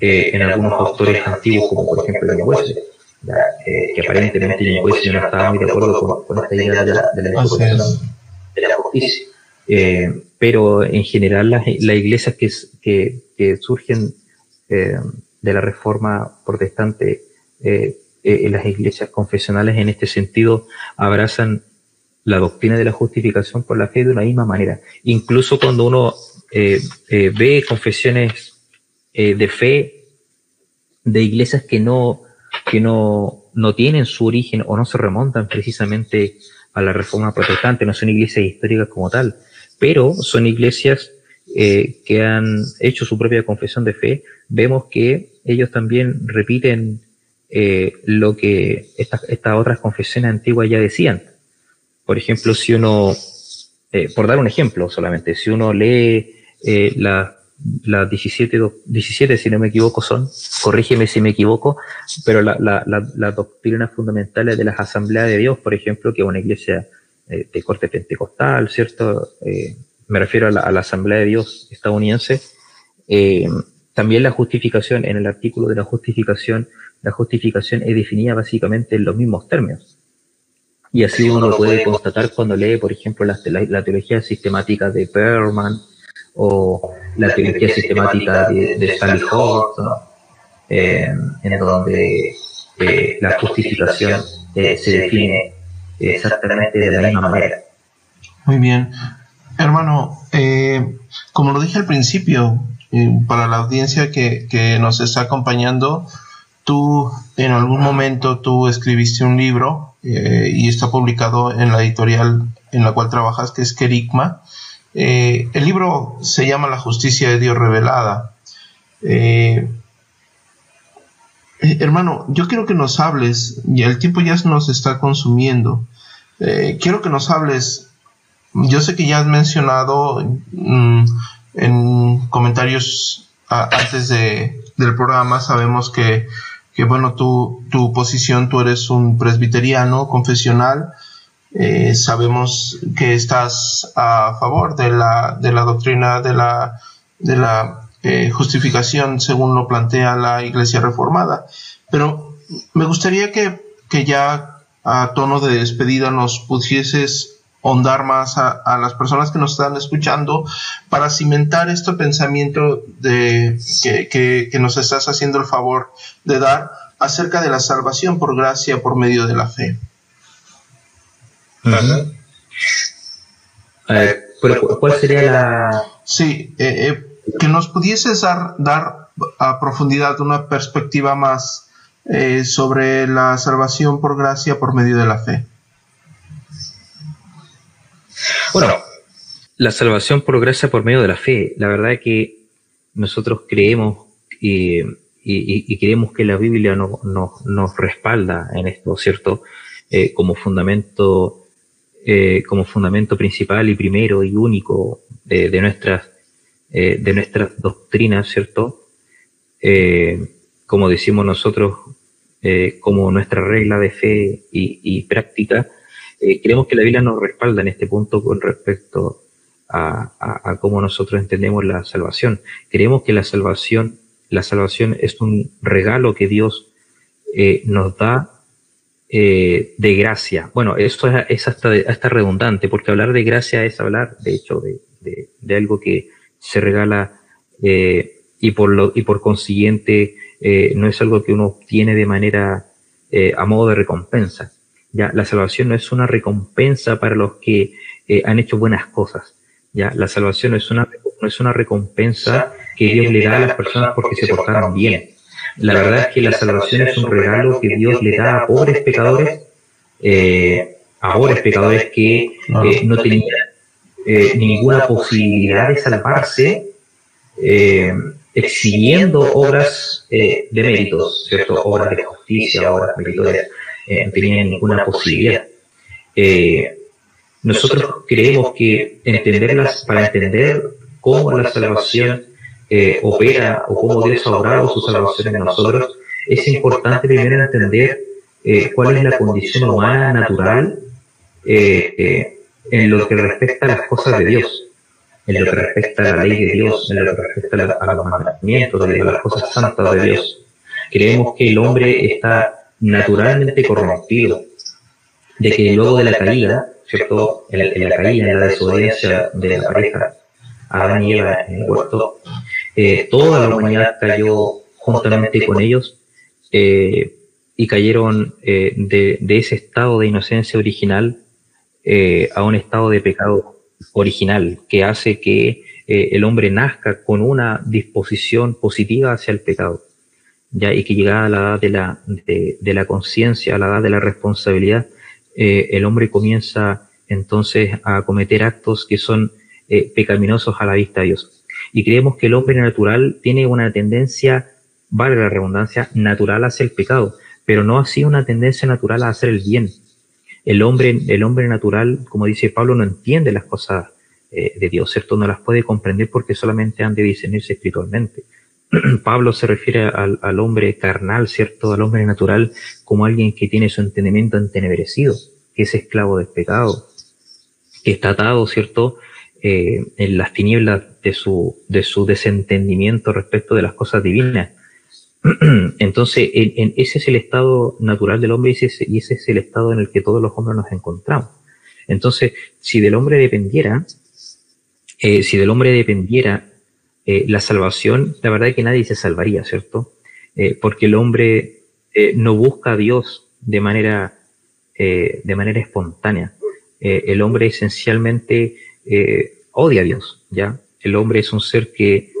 eh, en algunos autores antiguos, como por ejemplo el Wesley, eh, que aparentemente el Wesley no estaba muy de acuerdo con, esta idea de la, de la, de la justicia. pero en general las, las iglesias que, que, que surgen de la reforma protestante, las iglesias confesionales en este sentido abrazan la doctrina de la justificación por la fe de una misma manera. Incluso cuando uno eh, eh, ve confesiones eh, de fe de iglesias que no, que no, no tienen su origen o no se remontan precisamente a la reforma protestante, no son iglesias históricas como tal, pero son iglesias que han hecho su propia confesión de fe, vemos que ellos también repiten lo que estas, estas otras confesiones antiguas ya decían. Por ejemplo, si uno, por dar un ejemplo solamente, si uno lee eh, las la 17, 17, si no me equivoco, son, corrígeme si me equivoco, pero las la, la, doctrinas fundamentales de las asambleas de Dios, por ejemplo, que es una iglesia eh, de corte pentecostal, ¿cierto? Eh, me refiero a la, Asamblea de Dios estadounidense. Eh, también la justificación, en el artículo de la justificación, la justificación es definida básicamente en los mismos términos. Y así uno lo puede constatar cuando lee, por ejemplo, la, la teología sistemática de Perlman, o la teoría sistemática de, de Stanley eh, en donde eh, la justificación eh, se define exactamente de la misma manera. Muy bien. Hermano, como lo dije al principio, para la audiencia que, que, nos está acompañando, tú en algún momento tú escribiste un libro y está publicado en la editorial en la cual trabajas, que es Kerigma, eh, el libro se llama La justicia de Dios revelada. Eh, eh, hermano, yo quiero que nos hables, y el tiempo ya nos está consumiendo, quiero que nos hables, yo sé que ya has mencionado mm, en comentarios antes del programa, sabemos que, que bueno, tu, tu posición, tú eres un presbiteriano confesional, eh, sabemos que estás a favor de la, de la doctrina de la, de la eh, justificación según lo plantea la Iglesia Reformada. Pero me gustaría que, que ya a tono de despedida nos pudieses ahondar más a, las personas que nos están escuchando para cimentar este pensamiento de, que, que, nos estás haciendo el favor de dar acerca de la salvación por gracia por medio de la fe. ¿Cuál sería la...? Sí, eh, eh, que nos pudieses dar, dar a profundidad una perspectiva más eh, sobre la salvación por gracia por medio de la fe. Bueno, la salvación por gracia por medio de la fe. La verdad es que nosotros creemos y, creemos que la Biblia nos respalda en esto, ¿cierto? Eh, como fundamento, eh, como fundamento principal y primero y único de, nuestras eh, de nuestras doctrinas, ¿cierto? como decimos nosotros, como nuestra regla de fe y práctica, eh, creemos que la Biblia nos respalda en este punto con respecto a, cómo nosotros entendemos la salvación. Creemos que la salvación, la salvación es un regalo que Dios eh, nos da eh, de gracia. Bueno, esto es, hasta, redundante, porque hablar de gracia es hablar, de hecho, de, algo que se regala y, por lo, y por consiguiente no es algo que uno obtiene de manera a modo de recompensa. Ya, la salvación no es una recompensa para los que eh, han hecho buenas cosas. Ya, la salvación no es una, no es una recompensa que Dios le da a las personas porque se portaron bien. La verdad es que la salvación es un regalo que Dios le da a pobres pecadores, eh, a pobres pecadores que eh, no tenían ninguna posibilidad de salvarse, exigiendo obras de méritos, ¿cierto? Obras de justicia, obras meritorias eh, no tenían ninguna posibilidad. Eh, nosotros creemos que entenderlas, para entender cómo la salvación eh, opera o cómo Dios ha obrado su salvación en nosotros, es importante primero entender cuál es la condición humana natural en lo que respecta a las cosas de Dios, en lo que respecta a la ley de Dios, en lo que respecta a los mandamientos, de las cosas santas de Dios. Creemos que el hombre está naturalmente corrompido, de que luego de la caída, ¿cierto? En la, caída, en la desobediencia de la pareja, Adán y Eva en el huerto, eh, toda la humanidad cayó juntamente con ellos eh, y cayeron eh, de, de, ese estado de inocencia original a un estado de pecado original que hace que el hombre nazca con una disposición positiva hacia el pecado ya y que llegada a la edad de la, de, la conciencia, a la edad de la responsabilidad, eh, el hombre comienza entonces a cometer actos que son eh, pecaminosos a la vista de Dios. Y creemos que el hombre natural tiene una tendencia, vale la redundancia, natural hacia el pecado, pero no así una tendencia natural a hacer el bien. El hombre, el hombre natural, como dice Pablo, no entiende las cosas eh, de Dios, ¿cierto? No las puede comprender porque solamente han de discernirse espiritualmente. Pablo se refiere al, hombre carnal, ¿cierto? Al hombre natural como alguien que tiene su entendimiento entenebrecido, que es esclavo del pecado, que está atado, ¿cierto? Eh, en las tinieblas de su, de su desentendimiento respecto de las cosas divinas. Entonces, en, ese es el estado natural del hombre y ese, y ese es el estado en el que todos los hombres nos encontramos. Entonces, si del hombre dependiera, eh, si del hombre dependiera eh, la salvación, la verdad es que nadie se salvaría, ¿cierto? Eh, porque el hombre eh, no busca a Dios de manera, de manera espontánea. el hombre esencialmente odia a Dios, ¿ya? El hombre es un ser que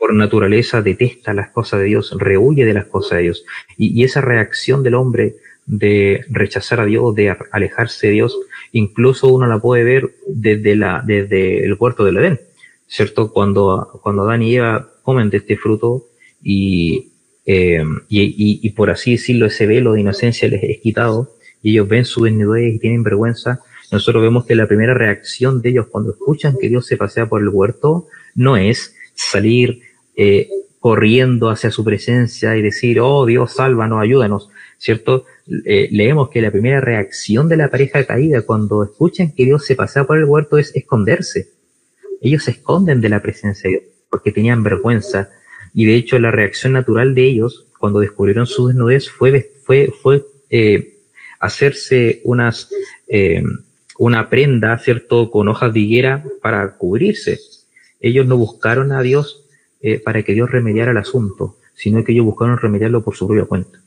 por naturaleza detesta las cosas de Dios, rehuye de las cosas de Dios. Y, esa reacción del hombre de rechazar a Dios, de alejarse de Dios, incluso uno la puede ver desde, la, desde el puerto del Edén ¿cierto? Cuando, cuando Adán y Eva comen de este fruto y, eh, y, y, por así decirlo, ese velo de inocencia les es quitado y ellos ven su desnudez y tienen vergüenza, nosotros vemos que la primera reacción de ellos cuando escuchan que Dios se pasea por el huerto no es salir eh, corriendo hacia su presencia y decir, oh Dios, sálvanos, ayúdanos, ¿cierto? Eh, leemos que la primera reacción de la pareja caída cuando escuchan que Dios se pasea por el huerto es esconderse. Ellos se esconden de la presencia de Dios porque tenían vergüenza. Y de hecho la reacción natural de ellos cuando descubrieron su desnudez fue, fue, fue eh, hacerse unas, eh, una prenda, ¿cierto?, con hojas de higuera para cubrirse. Ellos no buscaron a Dios para que Dios remediara el asunto, sino que ellos buscaron remediarlo por su propia cuenta.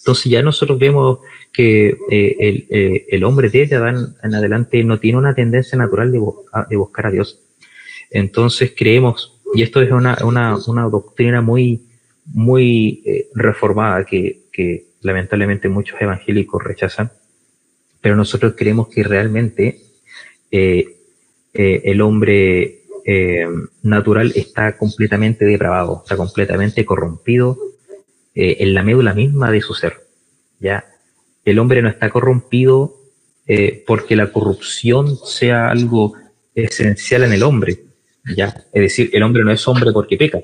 Entonces ya nosotros vemos que eh, el, eh, el, hombre desde Adán en adelante no tiene una tendencia natural de, de buscar a Dios. Entonces creemos, y esto es una, una, una doctrina muy, muy eh, reformada que, que lamentablemente muchos evangélicos rechazan, pero nosotros creemos que realmente el hombre natural está completamente depravado, está completamente corrompido eh, en la médula misma de su ser. ¿ya? El hombre no está corrompido eh, porque la corrupción sea algo esencial en el hombre. ¿Ya? Es decir, el hombre no es hombre porque peca.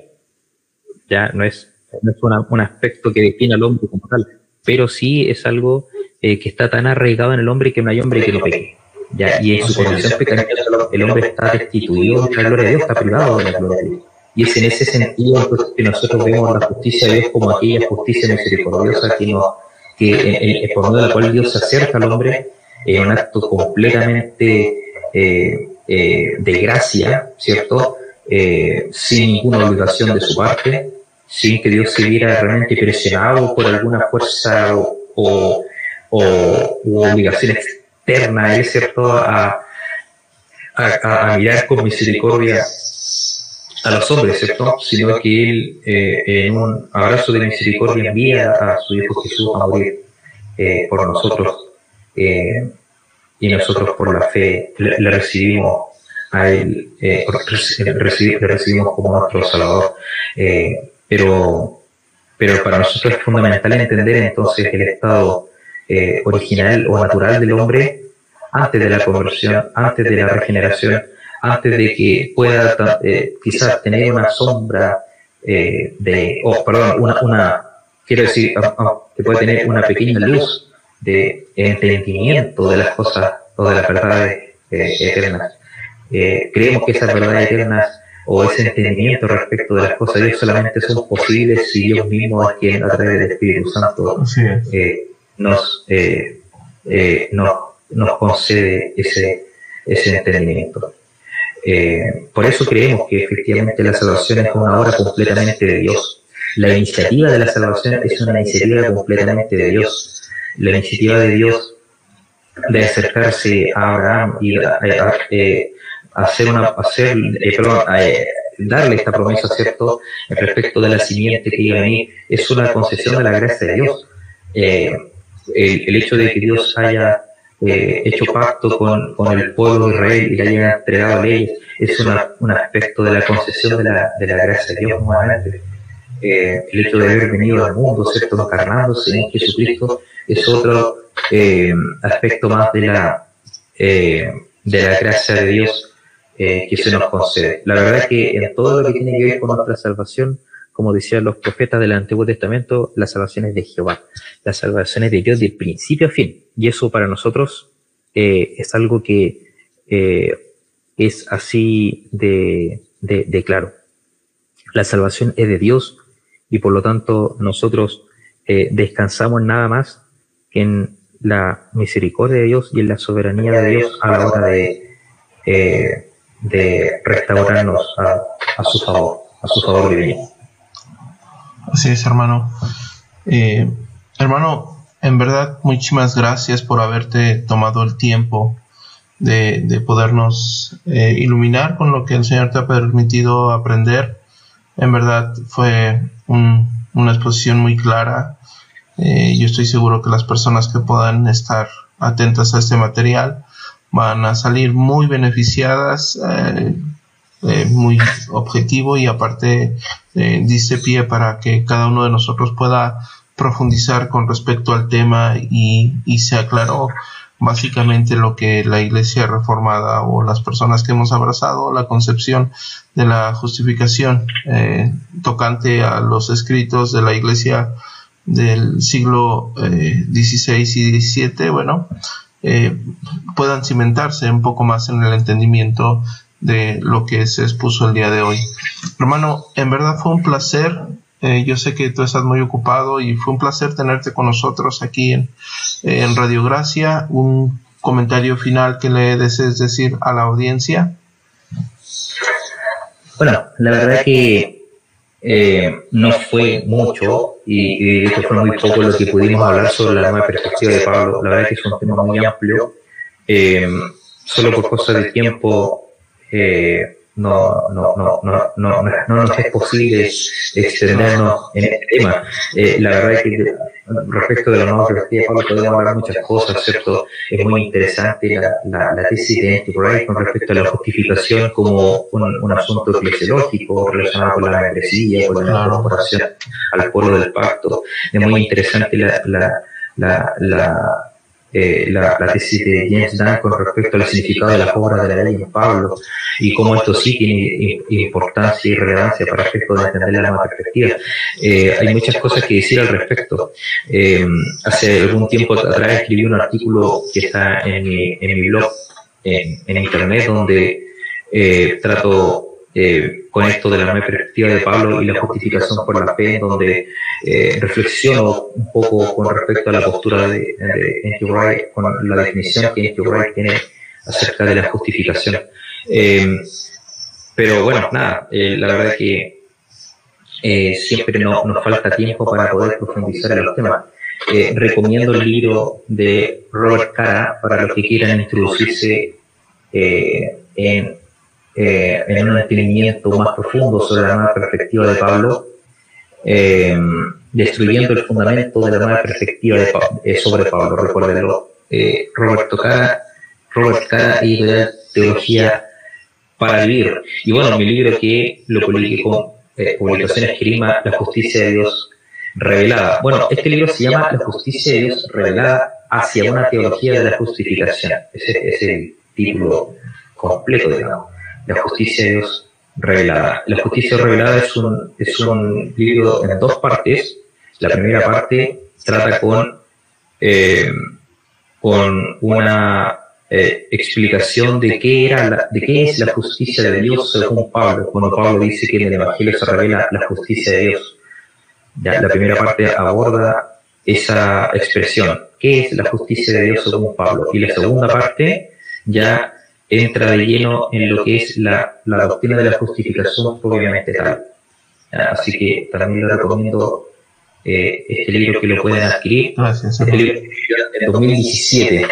¿ya? No es, no es un aspecto que define al hombre como tal. Pero sí es algo eh, que está tan arraigado en el hombre que no hay hombre que no peque. ¿ya? Y en su condición pecaminosa el hombre está destituido de la gloria de Dios, está privado de la gloria de Dios. Y es en ese sentido que nosotros vemos la justicia de Dios como aquella justicia misericordiosa que, nos, que eh, por medio de la cual Dios se acerca al hombre en un acto completamente eh, eh, de gracia, ¿cierto? sin ninguna obligación de su parte, sin que Dios se viera realmente presionado por alguna fuerza o, o, o obligación externa, ¿cierto? A, a, a mirar con misericordia a los hombres, ¿cierto? Sino que Él, eh, en un abrazo de misericordia, envía a su Hijo Jesús a morir eh, por nosotros. Eh, y nosotros por la fe le, recibimos a Él, le recibimos como nuestro Salvador. pero, pero para nosotros es fundamental entender entonces el estado original o natural del hombre antes de la conversión, antes de la regeneración, antes de que pueda eh, quizás tener una sombra eh, de, oh, perdón, una, una quiero decir, ah, ah, que puede tener una pequeña luz de entendimiento de las cosas o de las verdades eh, eternas. creemos que esas verdades eternas o ese entendimiento respecto de las cosas de Dios solamente son posibles si Dios mismo es quien a través del Espíritu Santo nos, nos, nos concede ese, ese entendimiento. Eh, por eso creemos que efectivamente la salvación es una obra completamente de Dios. La iniciativa de la salvación es una iniciativa completamente de Dios. La iniciativa de Dios de acercarse a Abraham y eh, hacer una, hacer, eh, darle esta promesa, ¿cierto?, respecto de la simiente que iba a venir, es una concesión de la gracia de Dios. el, hecho de que Dios haya eh, hecho pacto con, con, el pueblo de Israel y le haya entregado leyes, es una, un aspecto de la concesión de la, de la gracia de Dios nuevamente. Eh, el hecho de haber venido al mundo, ¿cierto? Encarnándose en Jesucristo, es otro eh, aspecto más de la, eh, de la gracia de Dios que se nos concede. La verdad que en todo lo que tiene que ver con nuestra salvación, como decían los profetas del Antiguo Testamento, la salvación es de Jehová, la salvación es de Dios de principio a fin. Y eso para nosotros es algo que es así de, de, claro. La salvación es de Dios y por lo tanto nosotros eh, descansamos nada más que en la misericordia de Dios y en la soberanía de Dios a la hora de, de restaurarnos a, su favor, a su favor divino. Así es, hermano. Eh, hermano, en verdad, muchísimas gracias por haberte tomado el tiempo de, podernos eh, iluminar con lo que el Señor te ha permitido aprender. En verdad, fue una exposición muy clara. Eh, yo estoy seguro que las personas que puedan estar atentas a este material van a salir muy beneficiadas eh, muy objetivo y aparte eh, dice pie para que cada uno de nosotros pueda profundizar con respecto al tema y, y se aclaró básicamente lo que la iglesia reformada o las personas que hemos abrazado la concepción de la justificación eh, tocante a los escritos de la iglesia del siglo XVI y XVII, bueno, puedan cimentarse un poco más en el entendimiento de lo que se expuso el día de hoy. Hermano, en verdad fue un placer. Eh, yo sé que tú estás muy ocupado y fue un placer tenerte con nosotros aquí en, en Radio Gracia. Un comentario final que le desees decir a la audiencia. Bueno, la verdad que eh, no fue mucho y, y, fue muy poco lo que pudimos hablar sobre la nueva perspectiva de Pablo. La verdad que es un tema muy amplio. Eh, solo por cosas de tiempo eh, no, no, no, no, no, no nos es posible extendernos en este tema. Eh, la verdad es que respecto de la nueva perspectiva Pablo podemos hablar muchas cosas, ¿cierto? Es muy interesante la, la, la tesis de Anti con respecto a la justificación como un, un asunto eclesiológico relacionado con la membresía, con la incorporación al pueblo del pacto. Es muy interesante la, la, la, la eh, la, tesis de James Dunn con respecto al significado de las obras de la ley en Pablo y cómo esto sí tiene importancia y relevancia para efecto de entender la nueva perspectiva. Eh, hay muchas cosas que decir al respecto. Eh, hace algún tiempo atrás escribí un artículo que está en mi, en mi blog en, en internet donde eh, trato eh, con esto de la nueva perspectiva de Pablo y la justificación por la fe, donde eh, reflexiono un poco con respecto a la postura de, de Wright, con la definición que N.T. Wright tiene acerca de la justificación. Eh, pero bueno, nada, eh, la verdad es que eh, siempre no, nos falta tiempo para poder profundizar en los temas. Eh, recomiendo el libro de Robert Cara para los que quieran introducirse en eh, en un entendimiento más profundo sobre la nueva perspectiva de Pablo, eh, destruyendo el fundamento de la nueva perspectiva de eh, sobre Pablo. Recuérdenlo, eh, Roberto Cara, Robert Cara y de Teología para Vivir. Y bueno, mi libro que lo publiqué con eh, Publicaciones Grima, La Justicia de Dios Revelada. Bueno, este libro se llama La Justicia de Dios Revelada hacia una teología de la justificación. Ese es el título completo, digamos la justicia de Dios revelada. La justicia revelada es un, es un libro en dos partes. La primera parte trata con, eh, con una eh, explicación de qué, era la, de qué es la justicia de Dios según Pablo, cuando Pablo dice que en el Evangelio se revela la justicia de Dios. Ya, la primera parte aborda esa expresión, qué es la justicia de Dios según Pablo. Y la segunda parte ya entra de lleno en lo que es la, la doctrina de la justificación propiamente tal. Así que también le recomiendo eh, este libro que lo pueden adquirir. Gracias, este libro en 2017.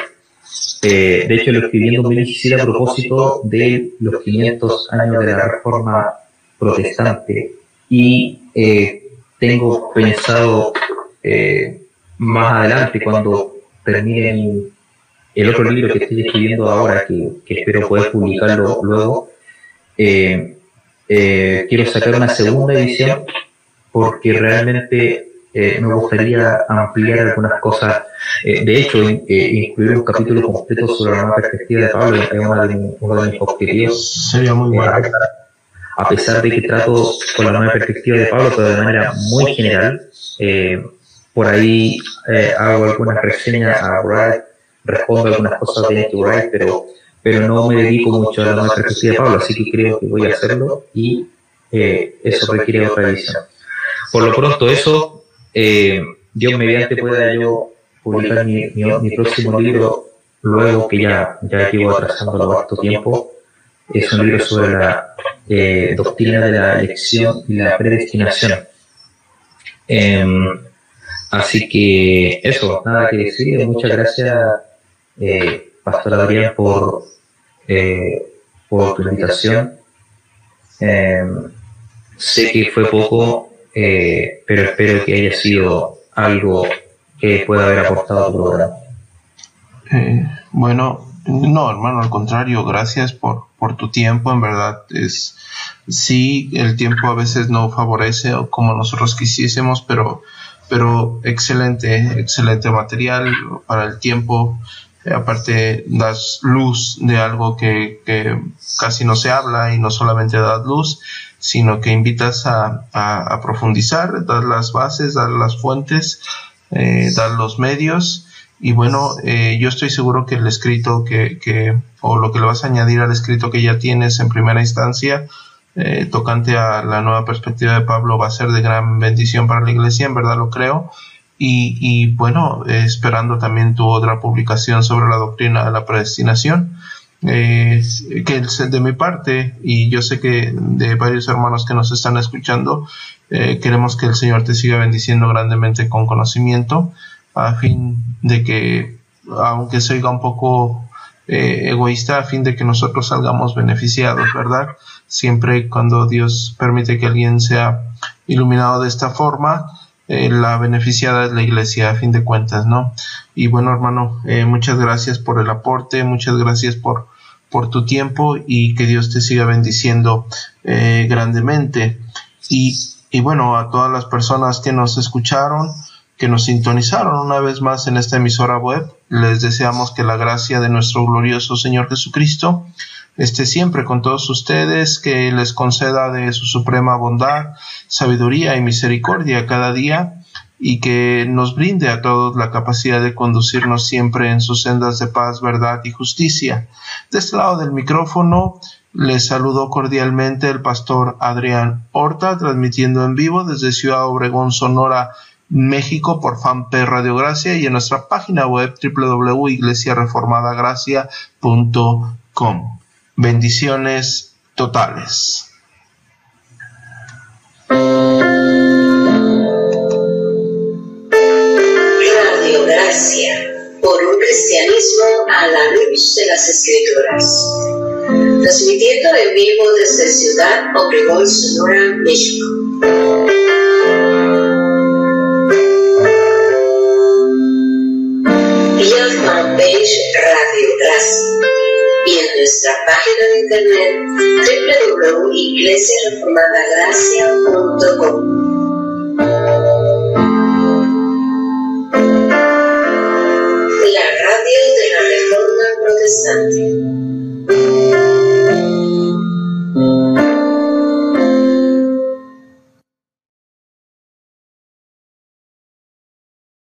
Eh, de hecho, lo escribí en 2017 a propósito de los 500 años de la Reforma Protestante y eh, tengo pensado eh, más adelante, cuando termine mi, el otro libro que estoy escribiendo ahora, que, espero poder publicarlo luego, eh, eh, quiero sacar una segunda edición porque realmente eh, me gustaría ampliar algunas cosas. de hecho, incluir un capítulo completo sobre la nueva perspectiva de Pablo es uno de, uno de mis objetivos. Sería muy bueno. A pesar de que trato con la nueva perspectiva de Pablo, pero de manera muy general, por ahí hago algunas reseñas a Brad respondo algunas cosas de Wright, pero, pero no me dedico mucho a la perspectiva de Pablo, así que creo que voy a hacerlo y eh, eso requiere otra edición. Por lo pronto, eso, eh, Dios mediante pueda yo publicar mi, mi, próximo libro luego que ya, ya llevo atrasándolo harto tiempo. Es un libro sobre la eh, doctrina de la elección y la predestinación. Eh, así que eso, nada que decir. Muchas gracias eh, Pastor Adrián, por, eh, por tu invitación. Eh, sé que fue poco, eh, pero espero que haya sido algo que pueda haber aportado a tu programa. Eh, bueno, no, hermano, al contrario, gracias por, por tu tiempo, en verdad es sí, el tiempo a veces no favorece como nosotros quisiésemos, pero, pero excelente, excelente material para el tiempo aparte das luz de algo que, que, casi no se habla y no solamente das luz, sino que invitas a, a, profundizar, dar las bases, dar las fuentes, eh, dar los medios. Y bueno, eh, yo estoy seguro que el escrito que, que, o lo que le vas a añadir al escrito que ya tienes en primera instancia, eh, tocante a la nueva perspectiva de Pablo, va a ser de gran bendición para la iglesia, en verdad lo creo. Y, bueno, esperando también tu otra publicación sobre la doctrina de la predestinación eh, que de mi parte, y yo sé que de varios hermanos que nos están escuchando, eh, queremos que el Señor te siga bendiciendo grandemente con conocimiento, a fin de que, aunque se oiga un poco eh, egoísta, a fin de que nosotros salgamos beneficiados, ¿verdad? Siempre cuando Dios permite que alguien sea iluminado de esta forma, eh, la beneficiada es la iglesia a fin de cuentas, ¿no? Y bueno, hermano, eh, muchas gracias por el aporte, muchas gracias por, por tu tiempo y que Dios te siga bendiciendo eh, grandemente. Y, y bueno, a todas las personas que nos escucharon, que nos sintonizaron una vez más en esta emisora web, les deseamos que la gracia de nuestro glorioso Señor Jesucristo, esté siempre con todos ustedes, que les conceda de su suprema bondad, sabiduría y misericordia cada día y que nos brinde a todos la capacidad de conducirnos siempre en sus sendas de paz, verdad y justicia. De este lado del micrófono les saludo cordialmente el pastor Adrián Horta, transmitiendo en vivo desde Ciudad Obregón, Sonora, México por FanP Radio Gracia y en nuestra página web www.iglesiareformadagracia.com. Bendiciones totales. Radio Gracia, por un cristianismo a la luz de las escrituras. Transmitiendo en vivo desde Ciudad Obregón, Sonora, México. Vía fanpage Radio Gracia nuestra página de internet www.iglesiareformadagracia.com. La radio de la Reforma Protestante.